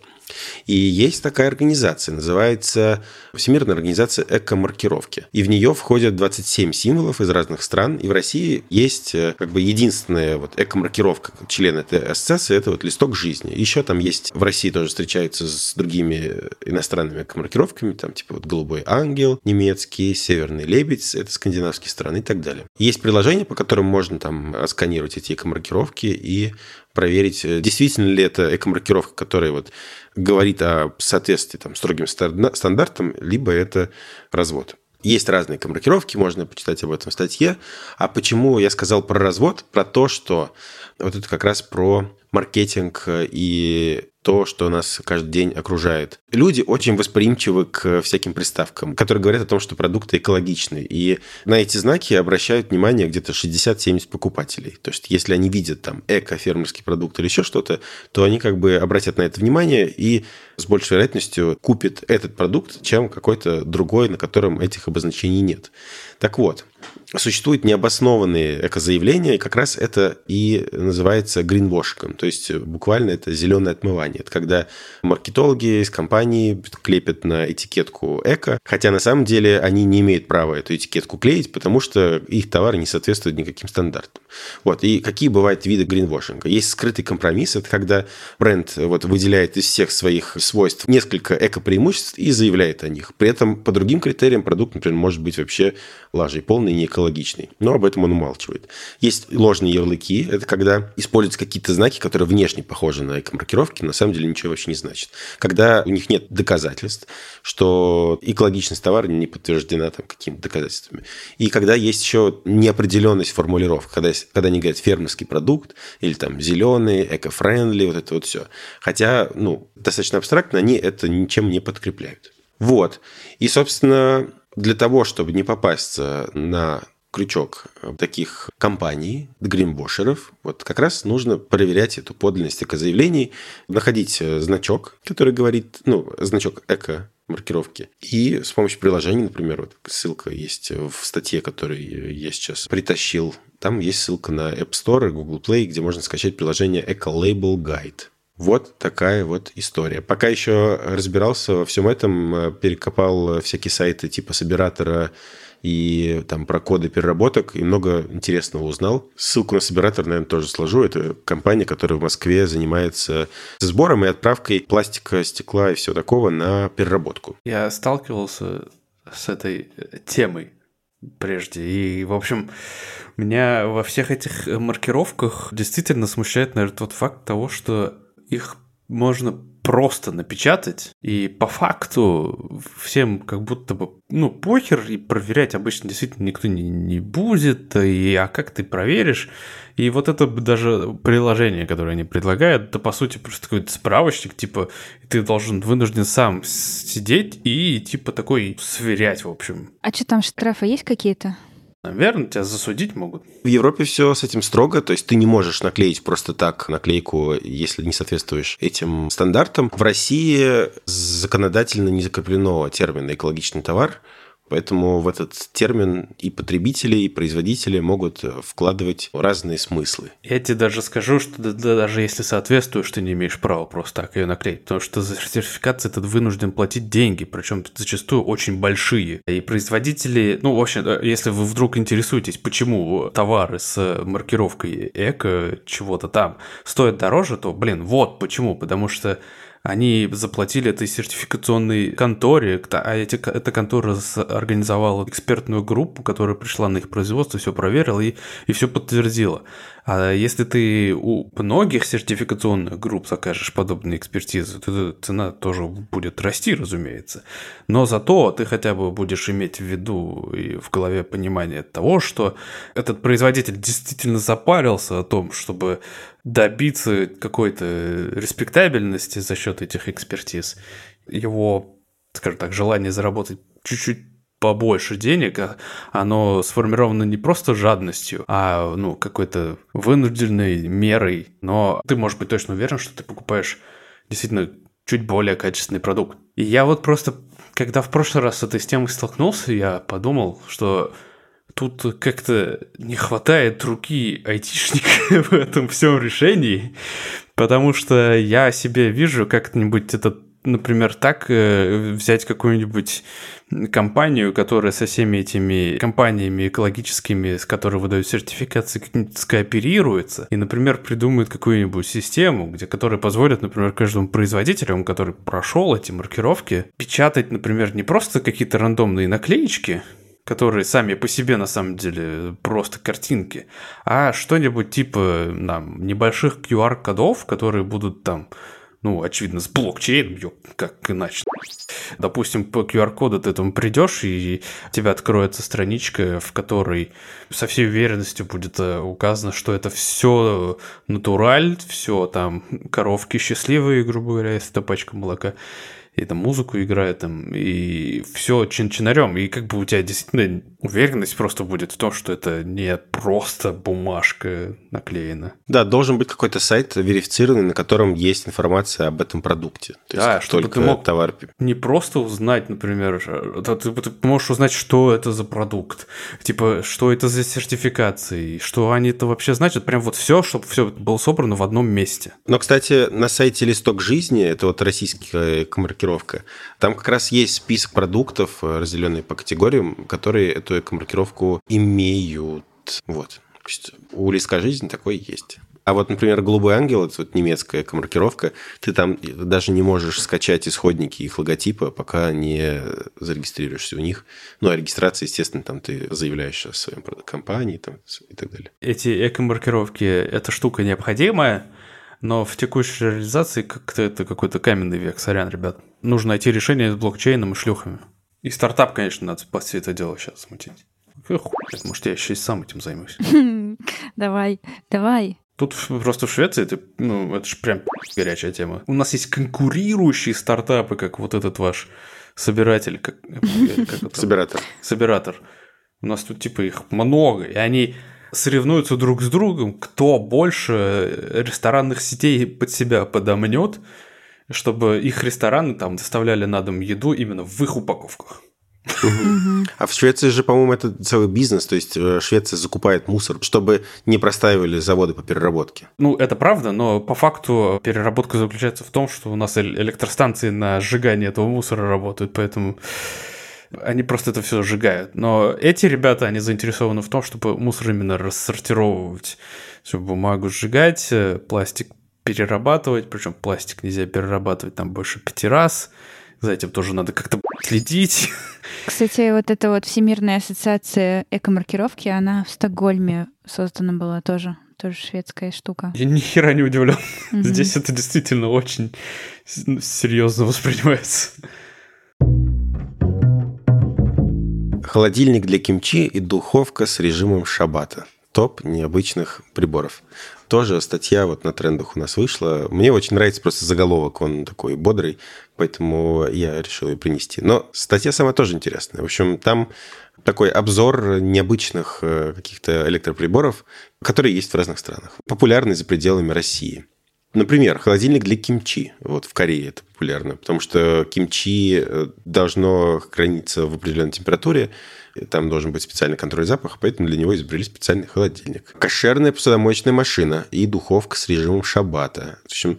И есть такая организация, называется Всемирная организация эко-маркировки. И в нее входят 27 символов из разных стран. И в России есть э, как бы единственная вот эко-маркировка члена этой ассоциации, это вот листок жизни. Еще там есть, в России тоже встречаются с другими иностранными эко-маркировками, там типа вот голубой ангел немецкий, северный лебедь, это скандинавские страны и так далее. Есть приложения, по которым можно там сканировать эти эко-маркировки и проверить, э, действительно ли это эко-маркировка, которая вот говорит о соответствии там, строгим стандартам, либо это развод. Есть разные маркировки, можно почитать об этом в статье. А почему я сказал про развод? Про то, что вот это как раз про маркетинг и то, что нас каждый день окружает. Люди очень восприимчивы к всяким приставкам, которые говорят о том, что продукты экологичны. И на эти знаки обращают внимание где-то 60-70 покупателей. То есть, если они видят там эко-фермерский продукт или еще что-то, то они как бы обратят на это внимание и с большей вероятностью купят этот продукт, чем какой-то другой, на котором этих обозначений нет. Так вот, существуют необоснованные экозаявления, и как раз это и называется гринвошиком, то есть буквально это зеленое отмывание. Это когда маркетологи из компании клепят на этикетку эко, хотя на самом деле они не имеют права эту этикетку клеить, потому что их товары не соответствуют никаким стандартам. Вот. И какие бывают виды гринвошинга? Есть скрытый компромисс, это когда бренд вот выделяет из всех своих свойств несколько эко-преимуществ и заявляет о них. При этом по другим критериям продукт, например, может быть вообще лажей, полный и неэкологичный. Но об этом он умалчивает. Есть ложные ярлыки. Это когда используются какие-то знаки, которые внешне похожи на эко-маркировки, на самом деле ничего вообще не значит. Когда у них нет доказательств, что экологичность товара не подтверждена там какими-то доказательствами. И когда есть еще неопределенность формулировок, когда, когда они говорят фермерский продукт или там зеленый, эко-френдли, вот это вот все. Хотя, ну, достаточно абстрактно, они это ничем не подкрепляют. Вот. И, собственно, для того, чтобы не попасться на крючок таких компаний, гримбошеров, вот как раз нужно проверять эту подлинность эко-заявлений, находить э, значок, который говорит, ну, значок эко маркировки. И с помощью приложений, например, вот ссылка есть в статье, которую я сейчас притащил. Там есть ссылка на App Store и Google Play, где можно скачать приложение Eco Label Guide. Вот такая вот история. Пока еще разбирался во всем этом, э, перекопал всякие сайты типа Собиратора и там про коды переработок, и много интересного узнал. Ссылку на Собиратор, наверное, тоже сложу. Это компания, которая в Москве занимается сбором и отправкой пластика, стекла и всего такого на переработку. Я сталкивался с этой темой прежде. И, в общем, меня во всех этих маркировках действительно смущает, наверное, тот факт того, что их можно просто напечатать, и по факту всем как будто бы, ну, похер, и проверять обычно действительно никто не, не будет, и а как ты проверишь? И вот это даже приложение, которое они предлагают, это по сути просто какой-то справочник, типа ты должен вынужден сам сидеть и типа такой сверять, в общем. А что там, штрафы есть какие-то? Наверное, тебя засудить могут. В Европе все с этим строго, то есть ты не можешь наклеить просто так наклейку, если не соответствуешь этим стандартам. В России законодательно не закреплено термина «экологичный товар», Поэтому в этот термин и потребители, и производители могут вкладывать разные смыслы. Я тебе даже скажу, что да, да, даже если соответствуешь, ты не имеешь права просто так ее наклеить, потому что за сертификацию ты вынужден платить деньги, причем зачастую очень большие. И производители, ну, в общем, если вы вдруг интересуетесь, почему товары с маркировкой эко чего-то там стоят дороже, то, блин, вот почему, потому что они заплатили этой сертификационной конторе, а эти, эта контора организовала экспертную группу, которая пришла на их производство, все проверила и, и все подтвердила. А если ты у многих сертификационных групп закажешь подобные экспертизы, то цена тоже будет расти, разумеется. Но зато ты хотя бы будешь иметь в виду и в голове понимание того, что этот производитель действительно запарился о том, чтобы добиться какой-то респектабельности за счет этих экспертиз. Его, скажем так, желание заработать чуть-чуть побольше денег, а оно сформировано не просто жадностью, а ну, какой-то вынужденной мерой. Но ты можешь быть точно уверен, что ты покупаешь действительно чуть более качественный продукт. И я вот просто, когда в прошлый раз с этой темой столкнулся, я подумал, что тут как-то не хватает руки айтишника в этом всем решении, потому что я себе вижу как-нибудь этот например, так э, взять какую-нибудь компанию, которая со всеми этими компаниями экологическими, с которыми выдают сертификации, скооперируется и, например, придумает какую-нибудь систему, где, которая позволит, например, каждому производителю, который прошел эти маркировки, печатать, например, не просто какие-то рандомные наклеечки, которые сами по себе на самом деле просто картинки, а что-нибудь типа там, небольших QR-кодов, которые будут там ну, очевидно, с блокчейном, как иначе. Допустим, по QR-коду ты там придешь, и тебя откроется страничка, в которой со всей уверенностью будет э, указано, что это все натураль, все там коровки счастливые, грубо говоря, если это пачка молока и там музыку играет, там, и все чин-чинарем. И как бы у тебя действительно уверенность просто будет в том, что это не просто бумажка наклеена. Да, должен быть какой-то сайт верифицированный, на котором есть информация об этом продукте. То да, есть чтобы ты мог товар... не просто узнать, например, ты, ты можешь узнать, что это за продукт, типа, что это за сертификации, что они это вообще значат, прям вот все, чтобы все было собрано в одном месте. Но, кстати, на сайте «Листок жизни», это вот российский маркировка маркировка. Там как раз есть список продуктов, э, разделенный по категориям, которые эту эко-маркировку имеют. Вот. У листка жизни такой есть. А вот, например, «Голубой ангел» — это вот немецкая эко-маркировка. Ты там даже не можешь скачать исходники их логотипа, пока не зарегистрируешься у них. Ну, а регистрация, естественно, там ты заявляешь о своей компании там, и так далее. Эти эко-маркировки — эта штука необходимая, но в текущей реализации как-то это какой-то каменный век, сорян, ребят. Нужно найти решение с блокчейном и шлюхами. И стартап, конечно, надо по все это дело сейчас смутить. Может, я еще и сам этим займусь. Давай, давай. Тут просто в Швеции это, ну, это же прям горячая тема. У нас есть конкурирующие стартапы, как вот этот ваш собиратель. Как, как Собиратор. Собиратор. У нас тут типа их много, и они соревнуются друг с другом, кто больше ресторанных сетей под себя подомнет, чтобы их рестораны там доставляли на дом еду именно в их упаковках. А в Швеции же, по-моему, это целый бизнес, то есть э, Швеция закупает мусор, чтобы не простаивали заводы по переработке. Ну, это правда, но по факту переработка заключается в том, что у нас электростанции на сжигание этого мусора работают, поэтому они просто это все сжигают. Но эти ребята, они заинтересованы в том, чтобы мусор именно рассортировывать. Всю бумагу сжигать, э, пластик перерабатывать, причем пластик нельзя перерабатывать там больше пяти раз. За этим тоже надо как-то следить. Кстати, вот эта вот Всемирная ассоциация экомаркировки, она в Стокгольме создана была тоже тоже шведская штука. Я ни хера не удивлен. Здесь это действительно очень серьезно воспринимается. Холодильник для кимчи и духовка с режимом шабата. Топ необычных приборов. Тоже статья вот на трендах у нас вышла. Мне очень нравится просто заголовок, он такой бодрый, поэтому я решил ее принести. Но статья сама тоже интересная. В общем, там такой обзор необычных э, каких-то электроприборов, которые есть в разных странах. Популярны за пределами России. Например, холодильник для кимчи. Вот в Корее это популярно, потому что кимчи э, должно храниться в определенной температуре, там должен быть специальный контроль запаха, поэтому для него изобрели специальный холодильник. Кошерная посудомоечная машина и духовка с режимом шабата. В общем,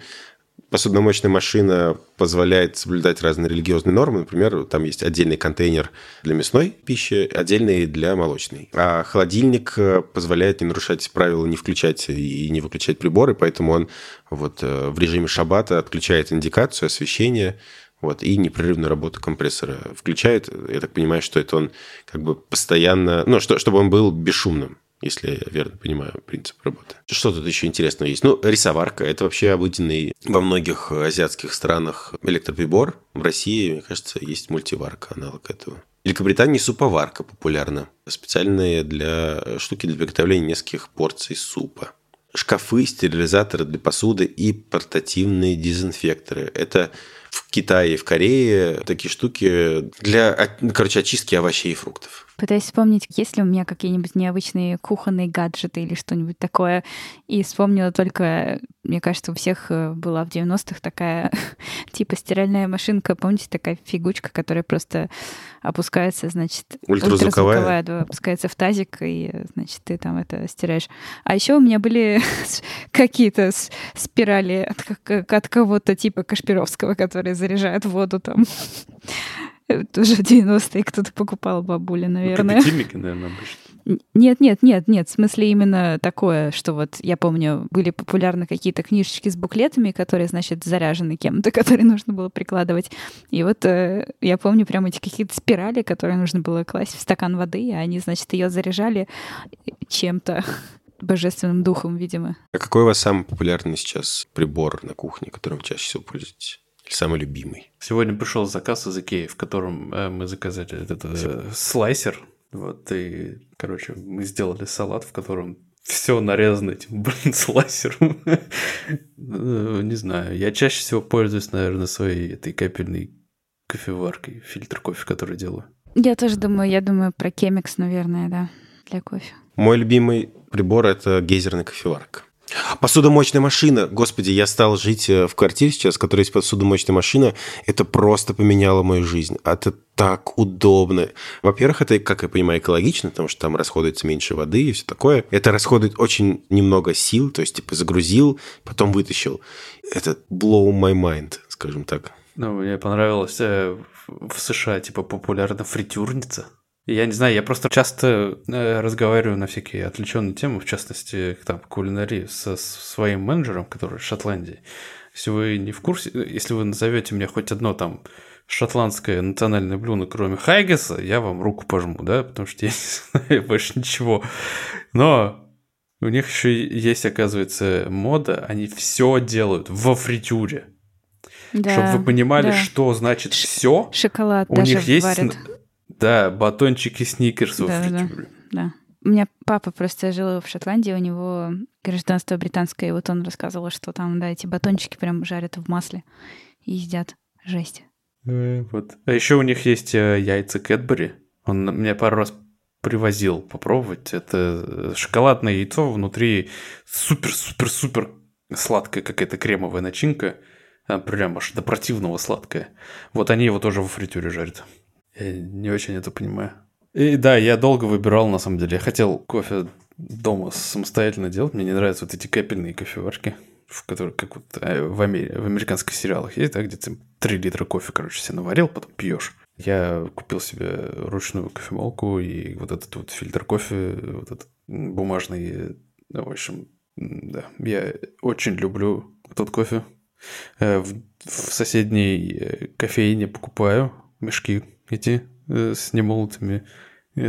посудомоечная машина позволяет соблюдать разные религиозные нормы. Например, там есть отдельный контейнер для мясной пищи, отдельный для молочной. А холодильник э, позволяет не нарушать правила, не включать и не выключать приборы, поэтому он вот э, в режиме шабата отключает индикацию, освещение, вот, и непрерывную работу компрессора включает. Я так понимаю, что это он как бы постоянно... Ну, что, чтобы он был бесшумным если я верно понимаю принцип работы. Что тут еще интересного есть? Ну, рисоварка. Это вообще обыденный во многих азиатских странах электроприбор. В России, мне кажется, есть мультиварка, аналог этого. В Великобритании суповарка популярна. Специальные для штуки для приготовления нескольких порций супа. Шкафы, стерилизаторы для посуды и портативные дезинфекторы. Это в Китае и в Корее такие штуки для, короче, очистки овощей и фруктов. Пытаюсь вспомнить, есть ли у меня какие-нибудь необычные кухонные гаджеты или что-нибудь такое. И вспомнила только, мне кажется, у всех э, была в 90-х такая типа стиральная машинка. Помните, такая фигучка, которая просто опускается, значит, ультразвуковая, ультразвуковая да, опускается в тазик, и, значит, ты там это стираешь. А еще у меня были какие-то спирали от, от кого-то типа Кашпировского, которые заряжают воду там. Тоже в 90-е кто-то покупал бабули, ну, наверное. Ну, наверное, обычно. Нет, нет, нет, нет. В смысле именно такое, что вот я помню, были популярны какие-то книжечки с буклетами, которые, значит, заряжены кем-то, которые нужно было прикладывать. И вот э, я помню прям эти какие-то спирали, которые нужно было класть в стакан воды, и они, значит, ее заряжали чем-то божественным духом, видимо. А какой у вас самый популярный сейчас прибор на кухне, которым чаще всего пользуетесь? Самый любимый? Сегодня пришел заказ из Икеи, в котором э, мы заказали этот э, слайсер. Вот, и, короче, мы сделали салат, в котором все нарезано этим, блин, слайсером. Ну, не знаю, я чаще всего пользуюсь, наверное, своей этой капельной кофеваркой, фильтр кофе, который делаю. Я тоже думаю, я думаю про кемикс, наверное, да, для кофе. Мой любимый прибор – это гейзерная кофеварка. Посудомоечная машина. Господи, я стал жить э, в квартире сейчас, в которой есть посудомоечная машина. Это просто поменяло мою жизнь. Это так удобно. Во-первых, это, как я понимаю, экологично, потому что там расходуется меньше воды и все такое. Это расходует очень немного сил, то есть, типа, загрузил, потом вытащил. Это blow my mind, скажем так. Ну, мне понравилось э, в США, типа, популярна фритюрница. Я не знаю, я просто часто э, разговариваю на всякие отвлеченные темы, в частности, там, кулинарии со своим менеджером, который из Шотландии. Если вы не в курсе, если вы назовете мне хоть одно там шотландское национальное блюдо, кроме хайгеса, я вам руку пожму, да, потому что я не знаю больше ничего. Но у них еще есть, оказывается, мода, они все делают во фритюре. Да, Чтобы вы понимали, да. что значит все. Шоколад у даже них есть варят. Да, батончики сникерсов. Да, да, да. У меня папа просто жил в Шотландии, у него гражданство британское, и вот он рассказывал, что там, да, эти батончики прям жарят в масле и едят. Жесть. Э, вот. А еще у них есть э, яйца Кэтбери. Он меня пару раз привозил попробовать. Это э, шоколадное яйцо, внутри супер-супер-супер сладкая какая-то кремовая начинка. Прям аж до противного сладкая. Вот они его тоже во фритюре жарят. Я не очень это понимаю. И да, я долго выбирал, на самом деле. Я хотел кофе дома самостоятельно делать. Мне не нравятся вот эти капельные кофеварки, в которых, как вот э, в, Амери... в американских сериалах есть, да, где ты 3 литра кофе, короче, себе наварил, потом пьешь. Я купил себе ручную кофемолку и вот этот вот фильтр кофе, вот этот бумажный. Ну, в общем, да, я очень люблю тот кофе. Э, в, в соседней кофейне покупаю мешки эти э, с немолотыми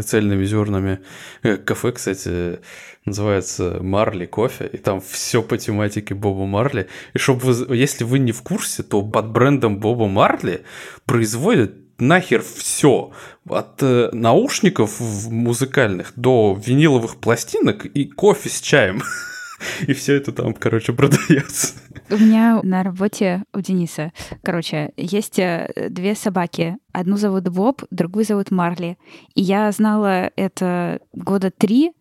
цельными зернами. Э, кафе, кстати, называется Марли кофе, и там все по тематике Боба Марли. И чтобы вы, если вы не в курсе, то под брендом Боба Марли производят нахер все. От э, наушников музыкальных до виниловых пластинок и кофе с чаем. И все это там, короче, продается. У меня на работе у Дениса, короче, есть э, две собаки. Одну зовут Боб, другую зовут Марли. И я знала это года три,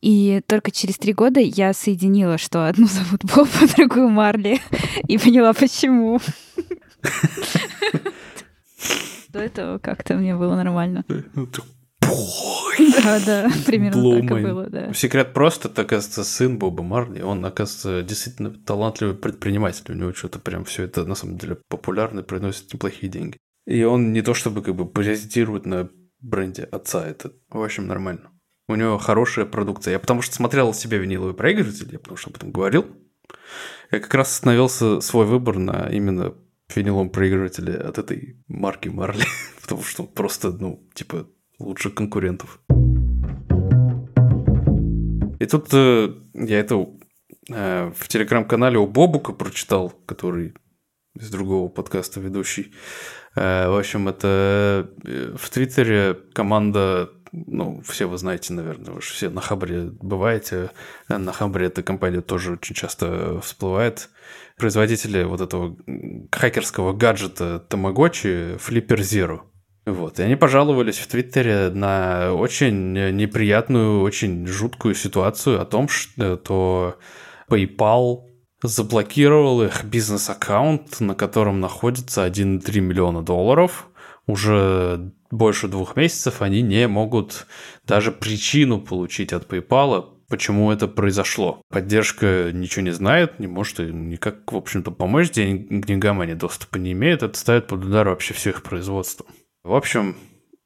и только через три года я соединила, что одну зовут Боб, а другую Марли, и поняла, почему. До этого как-то мне было нормально. Да, да, примерно так и было, да. Секрет просто, это, оказывается, сын Боба Марли. Он, оказывается, действительно талантливый предприниматель. У него что-то прям все это, на самом деле, популярно, приносит неплохие деньги. И он не то чтобы как бы паразитирует на бренде отца. Это, в общем, нормально. У него хорошая продукция. Я потому что смотрел себе виниловый проигрыватель, я потому что об этом говорил. Я как раз остановился свой выбор на именно виниловом проигрывателе от этой марки Марли. потому что просто, ну, типа, лучших конкурентов. И тут э, я это э, в телеграм-канале у Бобука прочитал, который из другого подкаста ведущий. Э, в общем, это э, в Твиттере команда, ну, все вы знаете, наверное, вы же все на Хабре бываете. На Хабре эта компания тоже очень часто всплывает. Производители вот этого хакерского гаджета Tamagotchi Flipper Zero – вот, и они пожаловались в Твиттере на очень неприятную, очень жуткую ситуацию о том, что PayPal заблокировал их бизнес-аккаунт, на котором находится 1,3 миллиона долларов. Уже больше двух месяцев они не могут даже причину получить от PayPal, почему это произошло. Поддержка ничего не знает, не может никак, в общем-то, помочь, деньгам они доступа не имеют. Это ставит под удар вообще все их производство. В общем,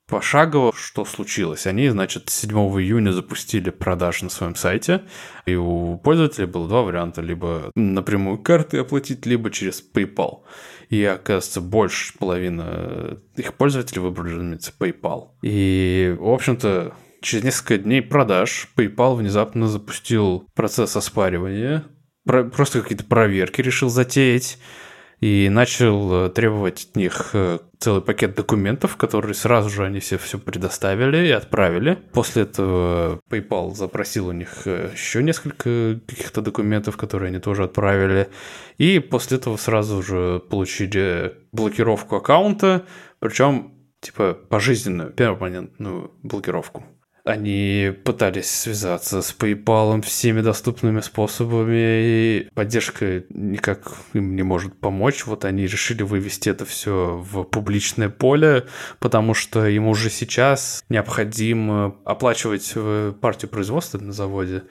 пошагово, что случилось. Они, значит, 7 июня запустили продажи на своем сайте, и у пользователей было два варианта. Либо напрямую карты оплатить, либо через PayPal. И, оказывается, больше половины их пользователей выбрали, разумеется, PayPal. И, в общем-то, через несколько дней продаж PayPal внезапно запустил процесс оспаривания, просто какие-то проверки решил затеять, и начал э, требовать от них э, целый пакет документов, которые сразу же они все все предоставили и отправили. После этого PayPal запросил у них э, еще несколько каких-то документов, которые они тоже отправили. И после этого сразу же получили блокировку аккаунта, причем типа пожизненную, перманентную блокировку. Они пытались связаться с PayPal всеми доступными способами, и поддержка никак им не может помочь. Вот они решили вывести это все в публичное поле, потому что им уже сейчас необходимо оплачивать э, партию производства на заводе.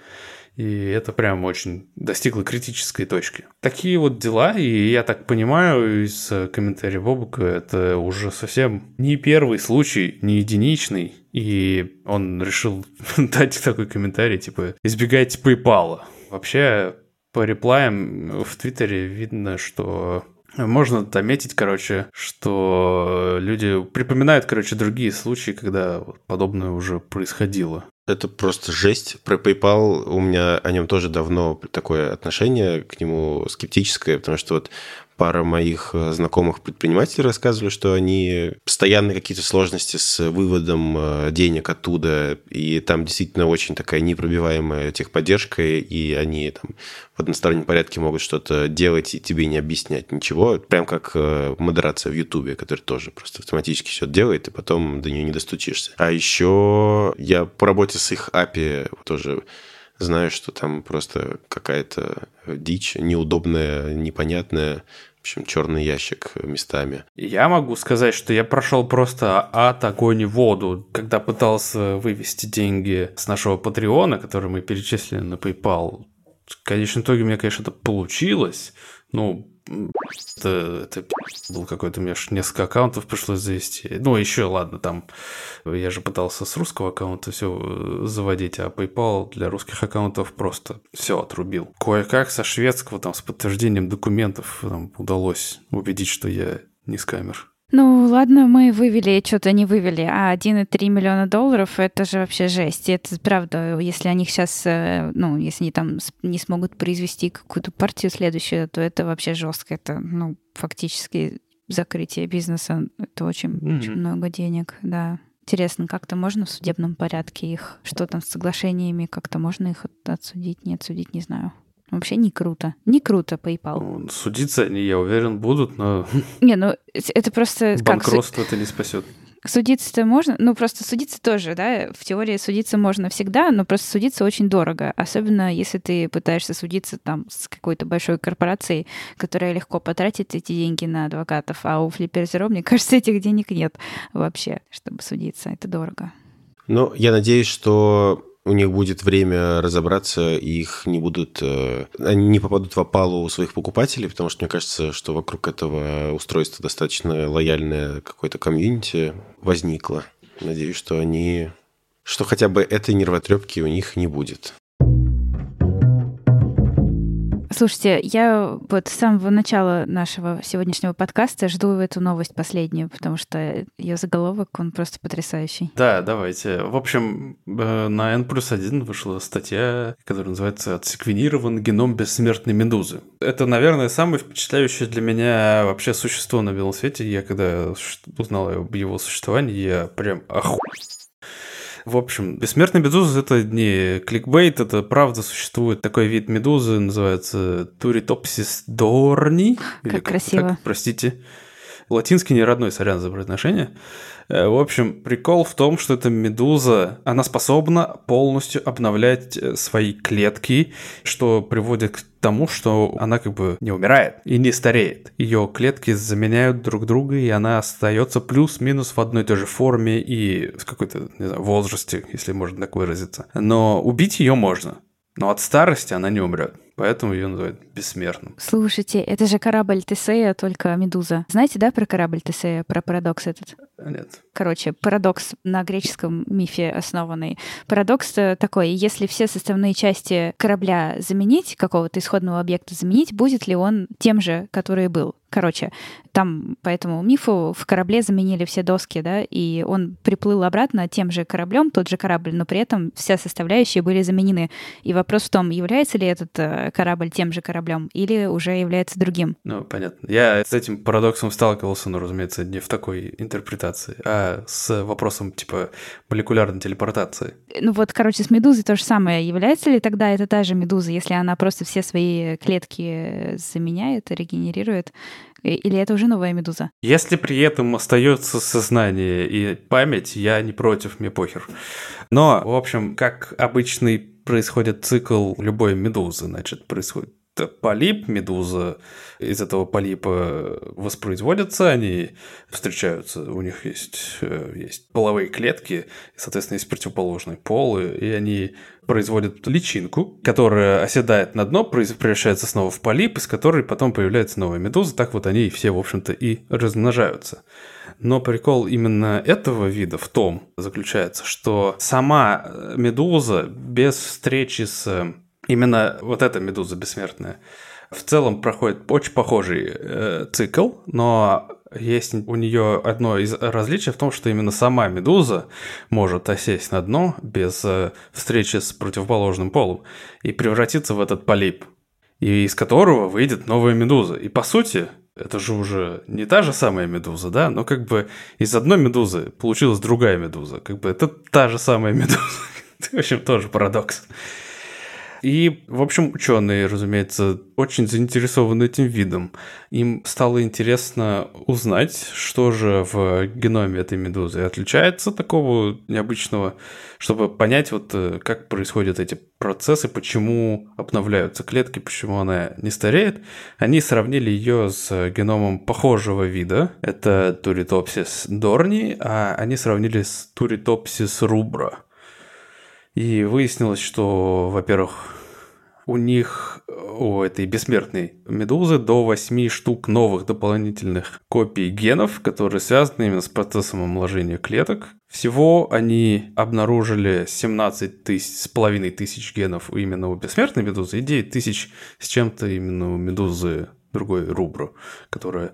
И это прям очень достигло критической точки. Такие вот дела, и я так понимаю из комментариев Бобука, это уже совсем не первый случай, не единичный, и он решил дать такой комментарий, типа, избегайте PayPal. Вообще, по реплаям в Твиттере видно, что можно отметить, короче, что люди припоминают, короче, другие случаи, когда подобное уже происходило. Это просто жесть. Про PayPal у меня о нем тоже давно такое отношение к нему скептическое, потому что вот пара моих э, знакомых предпринимателей рассказывали, что они постоянно какие-то сложности с выводом э, денег оттуда, и там действительно очень такая непробиваемая техподдержка, и они там в одностороннем порядке могут что-то делать и тебе не объяснять ничего, прям как э, модерация в Ютубе, которая тоже просто автоматически все делает, и потом до нее не достучишься. А еще я по работе с их API тоже знаю, что там просто какая-то дичь неудобная, непонятная, в общем, черный ящик местами. Я могу сказать, что я прошел просто ад, огонь и воду, когда пытался вывести деньги с нашего Патреона, который мы перечислили на PayPal. В конечном итоге у меня, конечно, это получилось. Ну, это, это был какой-то, у меня несколько аккаунтов пришлось завести. Ну, еще, ладно, там я же пытался с русского аккаунта все э, заводить, а PayPal для русских аккаунтов просто все отрубил. Кое-как со шведского, там, с подтверждением документов там, удалось убедить, что я не скамер. Ну, ладно, мы вывели, что-то не вывели, а 1,3 миллиона долларов — это же вообще жесть. И это правда, если они сейчас, э, ну, если они там не смогут произвести какую-то партию следующую, то это вообще жестко. Это, ну, фактически закрытие бизнеса. Это очень, mm-hmm. очень много денег, да. Интересно, как-то можно в судебном порядке их, что там с соглашениями, как-то можно их отсудить, не отсудить, не знаю. Вообще не круто. Не круто PayPal. Ну, судиться они, я уверен, будут, но... Не, ну это просто... Банкротство как... это не спасет. Судиться-то можно, ну просто судиться тоже, да, в теории судиться можно всегда, но просто судиться очень дорого, особенно если ты пытаешься судиться там с какой-то большой корпорацией, которая легко потратит эти деньги на адвокатов, а у флипперзеров, мне кажется, этих денег нет вообще, чтобы судиться, это дорого. Ну, я надеюсь, что у них будет время разобраться, их не будут, э, они не попадут в опалу у своих покупателей, потому что мне кажется, что вокруг этого устройства достаточно лояльное какое-то комьюнити возникло. Надеюсь, что они, что хотя бы этой нервотрепки у них не будет. Слушайте, я вот с самого начала нашего сегодняшнего подкаста жду эту новость последнюю, потому что ее заголовок, он просто потрясающий. Да, давайте. В общем, э, на N плюс 1 вышла статья, которая называется «Отсеквенирован геном бессмертной медузы». Это, наверное, самое впечатляющее для меня вообще существо на белом свете. Я когда узнал об его существовании, я прям охуел в общем, бессмертная медуза — это не кликбейт, это правда существует такой вид медузы, называется Turritopsis dorni. Как красиво. Так, простите. Латинский не родной, сорян за произношение. Э, в общем, прикол в том, что эта медуза, она способна полностью обновлять э, свои клетки, что приводит к тому, что она как бы не умирает и не стареет. Ее клетки заменяют друг друга, и она остается плюс-минус в одной и той же форме и в какой-то, не знаю, возрасте, если можно так выразиться. Но убить ее можно. Но от старости она не умрет. Поэтому ее называют бессмертным. Слушайте, это же корабль Тесея, только Медуза. Знаете, да, про корабль Тесея, про парадокс этот? Нет. Короче, парадокс на греческом мифе основанный. Парадокс такой, если все составные части корабля заменить, какого-то исходного объекта заменить, будет ли он тем же, который был? Короче, там по этому мифу в корабле заменили все доски, да, и он приплыл обратно тем же кораблем, тот же корабль, но при этом все составляющие были заменены. И вопрос в том, является ли этот э, корабль тем же кораблем или уже является другим. Ну, понятно. Я с этим парадоксом сталкивался, но, разумеется, не в такой интерпретации, а с вопросом типа молекулярной телепортации. Ну вот, короче, с медузой то же самое. Является ли тогда это та же медуза, если она просто все свои клетки заменяет, регенерирует? Или это уже новая медуза? Если при этом остается сознание и память, я не против, мне похер. Но, в общем, как обычный происходит цикл любой медузы, значит, происходит полип, медуза из этого полипа воспроизводятся, они встречаются, у них есть, э, есть половые клетки, соответственно, есть противоположные полы, и они производят личинку, которая оседает на дно, превращается снова в полип, из которой потом появляется новая медуза, так вот они все, в общем-то, и размножаются. Но прикол именно этого вида в том заключается, что сама медуза без встречи с именно вот эта медуза бессмертная в целом проходит очень похожий э, цикл, но есть у нее одно из различий в том, что именно сама медуза может осесть на дно без э, встречи с противоположным полом и превратиться в этот полип, из которого выйдет новая медуза. И по сути, это же уже не та же самая медуза, да, но как бы из одной медузы получилась другая медуза. Как бы это та же самая медуза. В общем, тоже парадокс. И, в общем, ученые, разумеется, очень заинтересованы этим видом. Им стало интересно узнать, что же в геноме этой медузы отличается такого необычного, чтобы понять, вот э, как происходят эти процессы, почему обновляются клетки, почему она не стареет. Они сравнили ее с геномом похожего вида, это Turritopsis dorni, а они сравнили с Turritopsis rubra. И выяснилось, что, во-первых, у них, у этой бессмертной медузы, до 8 штук новых дополнительных копий генов, которые связаны именно с процессом омоложения клеток. Всего они обнаружили 17 тысяч, с половиной тысяч генов именно у бессмертной медузы и 9 тысяч с чем-то именно у медузы другой рубру, которая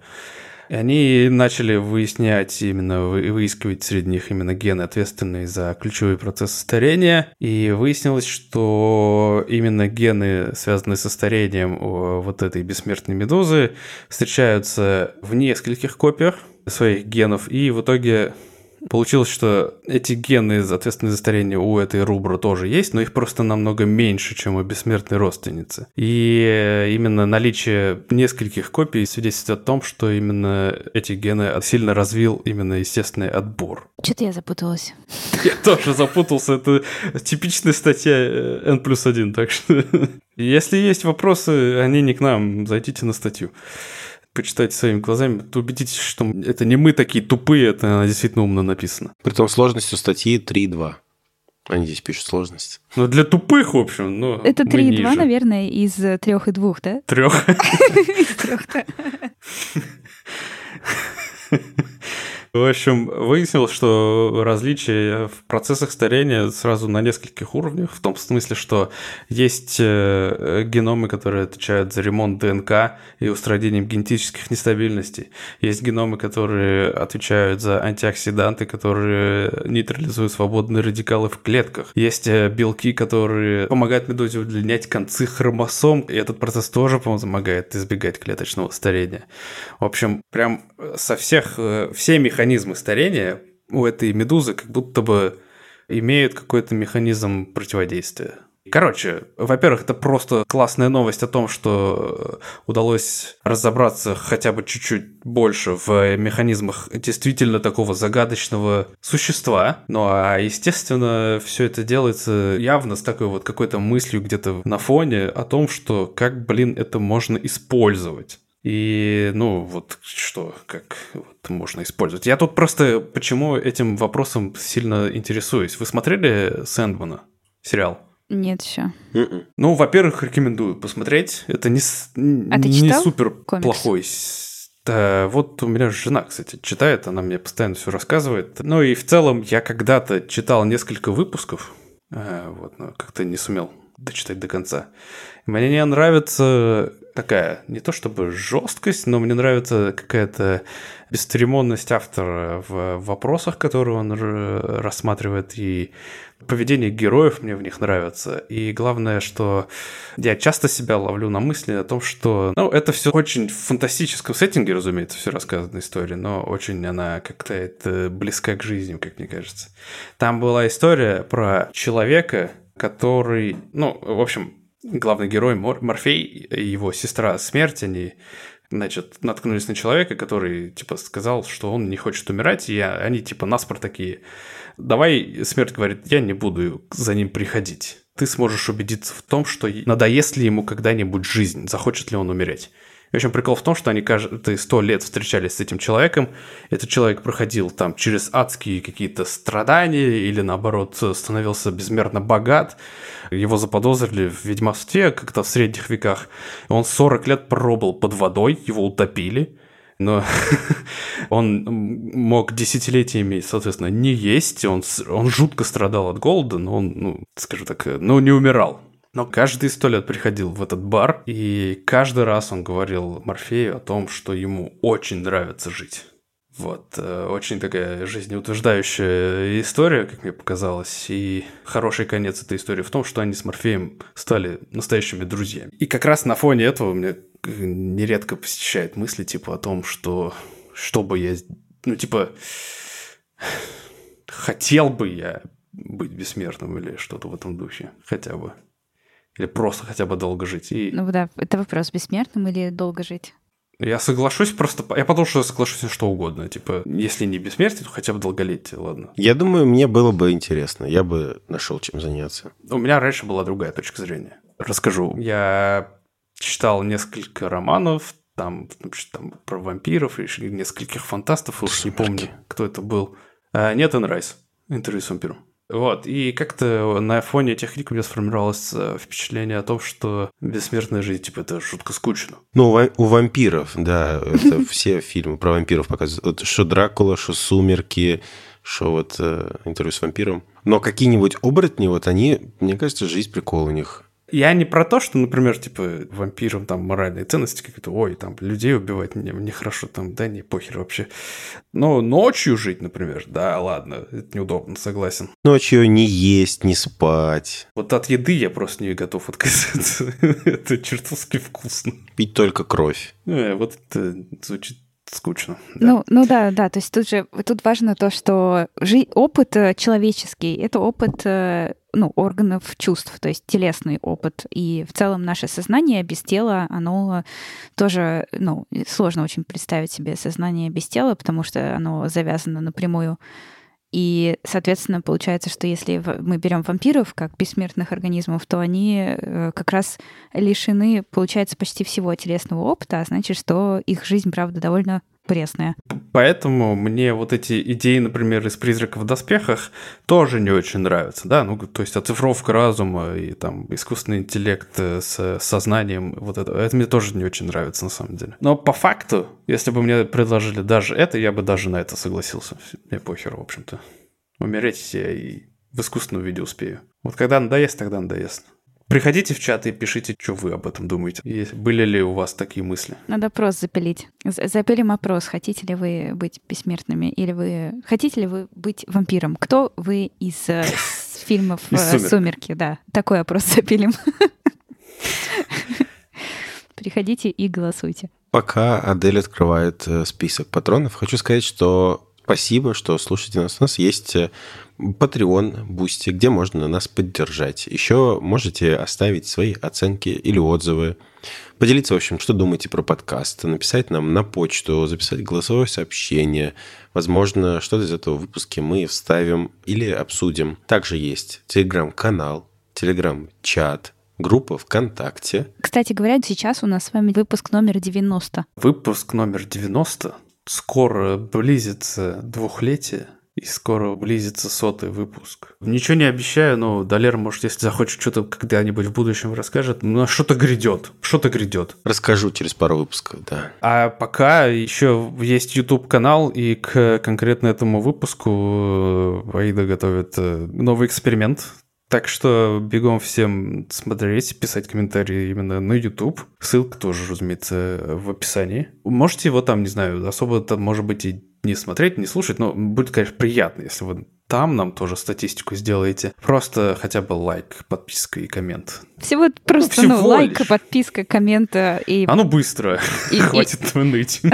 И они начали выяснять, именно выискивать среди них именно гены, ответственные за ключевые процессы старения. И выяснилось, что именно гены, связанные со старением вот этой бессмертной медузы, встречаются в нескольких копиях своих генов, и в итоге Получилось, что эти гены, ответственные за старение, у этой рубра тоже есть, но их просто намного меньше, чем у бессмертной родственницы. И именно наличие нескольких копий свидетельствует о том, что именно эти гены сильно развил именно естественный отбор. Что-то я запуталась. Я тоже запутался. Это типичная статья э, N плюс 1, так что... Если есть вопросы, они не к нам, зайдите на статью почитайте своими глазами, то убедитесь, что это не мы такие тупые, это действительно умно написано. При том сложностью статьи 3.2. Они здесь пишут сложность. Ну, для тупых, в общем. Но это 3.2, наверное, из трех и двух, да? Трех. Из трех, да. В общем, выяснилось, что различия в процессах старения сразу на нескольких уровнях, в том смысле, что есть э, геномы, которые отвечают за ремонт ДНК и устранением генетических нестабильностей. Есть геномы, которые отвечают за антиоксиданты, которые нейтрализуют свободные радикалы в клетках. Есть э, белки, которые помогают медузе удлинять концы хромосом, и этот процесс тоже, по-моему, помогает избегать клеточного старения. В общем, прям со всех, э, все механизмы механизмы старения у этой медузы как будто бы имеют какой-то механизм противодействия. Короче, во-первых, это просто классная новость о том, что удалось разобраться хотя бы чуть-чуть больше в механизмах действительно такого загадочного существа. Ну а, естественно, все это делается явно с такой вот какой-то мыслью где-то на фоне о том, что как, блин, это можно использовать. И, ну, вот что, как вот можно использовать. Я тут просто почему этим вопросом сильно интересуюсь. Вы смотрели Сэндмана, сериал? Нет еще. М-м. Ну, во-первых, рекомендую посмотреть. Это не, а не супер комикс? плохой. Да, вот у меня жена, кстати, читает, она мне постоянно все рассказывает. Ну и в целом я когда-то читал несколько выпусков, а, вот, но как-то не сумел дочитать до конца. Мне не нравится такая, не то чтобы жесткость, но мне нравится какая-то бесцеремонность автора в вопросах, которые он рассматривает, и поведение героев мне в них нравится. И главное, что я часто себя ловлю на мысли о том, что, ну, это все очень в фантастическом сеттинге, разумеется, все рассказанная история, но очень она как-то это близка к жизни, как мне кажется. Там была история про человека, который, ну, в общем, главный герой Мор Морфей и его сестра Смерть, они значит, наткнулись на человека, который, типа, сказал, что он не хочет умирать, и они, типа, наспор такие, давай, Смерть говорит, я не буду за ним приходить. Ты сможешь убедиться в том, что надоест ли ему когда-нибудь жизнь, захочет ли он умереть. В общем, прикол в том, что они каждые сто лет встречались с этим человеком. Этот человек проходил там через адские какие-то страдания или, наоборот, становился безмерно богат. Его заподозрили в ведьмовстве как-то в средних веках. Он 40 лет пробыл под водой, его утопили. Но он мог десятилетиями, соответственно, не есть. Он, он жутко страдал от голода, но он, ну, скажу так, ну, не умирал. Но каждый сто лет приходил в этот бар, и каждый раз он говорил Морфею о том, что ему очень нравится жить. Вот, э, очень такая жизнеутверждающая история, как мне показалось, и хороший конец этой истории в том, что они с Морфеем стали настоящими друзьями. И как раз на фоне этого мне нередко посещает мысли, типа, о том, что что бы я, ну, типа, хотел бы я быть бессмертным или что-то в этом духе, хотя бы. Или просто хотя бы долго жить. И... Ну да, это вопрос, бессмертным или долго жить? Я соглашусь просто... Я подумал, что я соглашусь на что угодно. Типа, если не бессмертие, то хотя бы долголетие, ладно. Я думаю, мне было бы интересно. Я бы нашел чем заняться. У меня раньше была другая точка зрения. Расскажу. Я читал несколько романов, там, там про вампиров, и нескольких фантастов, уж не помню, кто это был. А, нет, Энрайс. Интервью с вампиром. Вот, и как-то на фоне этих книг у меня сформировалось э, впечатление о том, что бессмертная жизнь, типа, это жутко скучно. Ну, у вампиров, да, это все фильмы про вампиров показывают. Что Дракула, что Сумерки, что вот э, интервью с вампиром. Но какие-нибудь оборотни, вот они, мне кажется, жизнь прикол у них. Я не про то, что, например, типа, вампирам там моральные ценности какие-то, ой, там, людей убивать не, нехорошо, там, да, не похер вообще. Но ночью жить, например, да, ладно, это неудобно, согласен. Ночью не есть, не спать. Вот от еды я просто не готов отказаться. это чертовски вкусно. Пить только кровь. Э, вот это звучит скучно. Да. Ну, ну да, да. То есть тут же тут важно то, что жи- опыт э, человеческий это опыт э, ну, органов чувств, то есть телесный опыт. И в целом наше сознание без тела, оно тоже, ну, сложно очень представить себе сознание без тела, потому что оно завязано напрямую и, соответственно, получается, что если мы берем вампиров как бессмертных организмов, то они э, как раз лишены, получается, почти всего телесного опыта, а значит, что их жизнь, правда, довольно пресная. Поэтому мне вот эти идеи, например, из «Призрака в доспехах» тоже не очень нравятся, да, ну, то есть оцифровка разума и там искусственный интеллект э, с сознанием, вот это, это мне тоже не очень нравится на самом деле. Но по факту, если бы мне предложили даже это, я бы даже на это согласился. Мне похер, в общем-то. Умереть я и в искусственном виде успею. Вот когда надоест, тогда надоест. Приходите в чат и пишите, что вы об этом думаете. И были ли у вас такие мысли? Надо опрос запилить. Запилим опрос. Хотите ли вы быть бессмертными? Или вы... Хотите ли вы быть вампиром? Кто вы из э, фильмов э, «Сумерки»? Да, такой опрос запилим. Приходите и голосуйте. Пока Адель открывает э, список патронов, хочу сказать, что спасибо, что слушаете нас. У нас есть Patreon, Boosty, где можно нас поддержать. Еще можете оставить свои оценки или отзывы. Поделиться, в общем, что думаете про подкаст. Написать нам на почту, записать голосовое сообщение. Возможно, что-то из этого выпуска мы вставим или обсудим. Также есть телеграм-канал, телеграм-чат, группа ВКонтакте. Кстати говоря, сейчас у нас с вами выпуск номер 90. Выпуск номер 90. Скоро близится двухлетие и скоро близится сотый выпуск. Ничего не обещаю, но Далер, может, если захочет что-то когда-нибудь в будущем расскажет, но что-то грядет, что-то грядет. Расскажу через пару выпусков, да. А пока еще есть YouTube-канал, и к конкретно этому выпуску э, Аида готовит э, новый эксперимент. Так что бегом всем смотреть, писать комментарии именно на YouTube. Ссылка тоже, разумеется, в описании. Можете его там, не знаю, особо там, может быть, и не смотреть, не слушать, но будет, конечно, приятно, если вы там нам тоже статистику сделаете. Просто хотя бы лайк, подписка и коммент. Всего просто, ну, ну лайк, подписка, коммент и... А ну быстро, и, хватит и... ныть.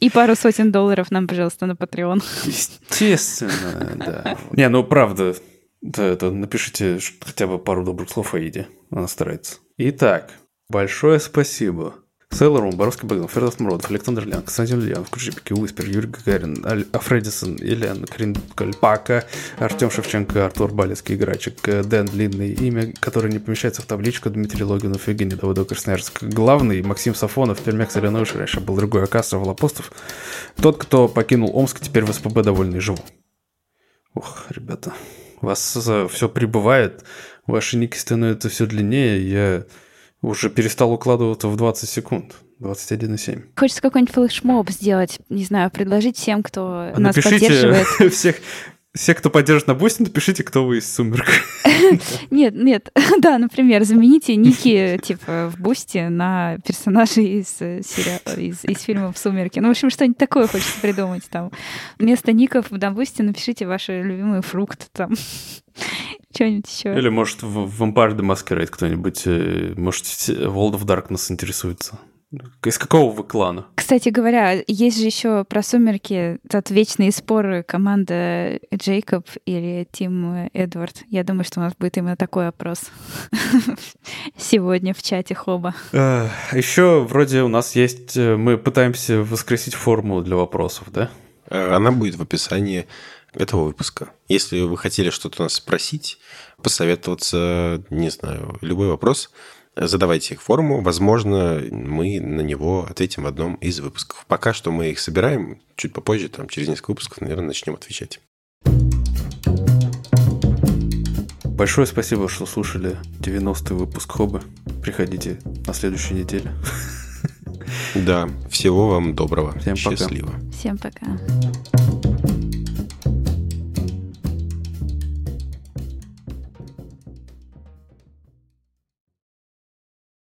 И пару сотен долларов нам, пожалуйста, на Patreon. Естественно, да. Не, ну правда, да, это напишите хотя бы пару добрых слов Аиде. Она старается. Итак, большое спасибо Сейлор Мун, Боровский Богдан, Фердос Муродов, Александр Лян, Константин Ульянов, Кружипики, Уиспер, Юрий Гагарин, Аль... Афредисон, Елена Крин Кальпака, Артем Шевченко, Артур Балецкий, Играчек, Дэн Длинный, имя, которое не помещается в табличку, Дмитрий Логинов, Евгений Давыдов, Красноярск. Главный, Максим Сафонов, Пермяк Солянович, раньше был другой Акасов, Волопостов. Тот, кто покинул Омск, теперь в СПБ довольный живу. Ух, ребята, вас все прибывает, ваши ники становятся все длиннее, я уже перестал укладываться в 20 секунд. 21,7. Хочется какой-нибудь флешмоб сделать, не знаю, предложить всем, кто нас поддерживает. всех, все, кто поддержит на Boosty, напишите, кто вы из Сумерк. Нет, нет, да, например, замените ники, типа, в Boosty на персонажей из, сериала, из, из фильмов «Сумерки». Ну, в общем, что-нибудь такое хочется придумать там. Вместо ников на Boosty напишите ваши любимые фрукты там. Что-нибудь еще. Или, может, в Vampire the Masquerade кто-нибудь, э, может, World of Darkness интересуется. Из какого вы клана? Кстати говоря, есть же еще про сумерки тот вечные споры команда Джейкоб или Тим Эдвард. Я думаю, что у нас будет именно такой опрос сегодня в чате Хоба. А еще вроде у нас есть... Э, мы пытаемся воскресить формулу для вопросов, да? Э, она будет в описании этого выпуска. Если вы хотели что-то у нас спросить, посоветоваться, не знаю, любой вопрос, задавайте их в форму. Возможно, мы на него ответим в одном из выпусков. Пока что мы их собираем. Чуть попозже, там, через несколько выпусков, наверное, начнем отвечать. Большое спасибо, что слушали 90-й выпуск Хобы. Приходите на следующей неделе. Да, всего вам доброго. Всем Счастливо. Всем пока.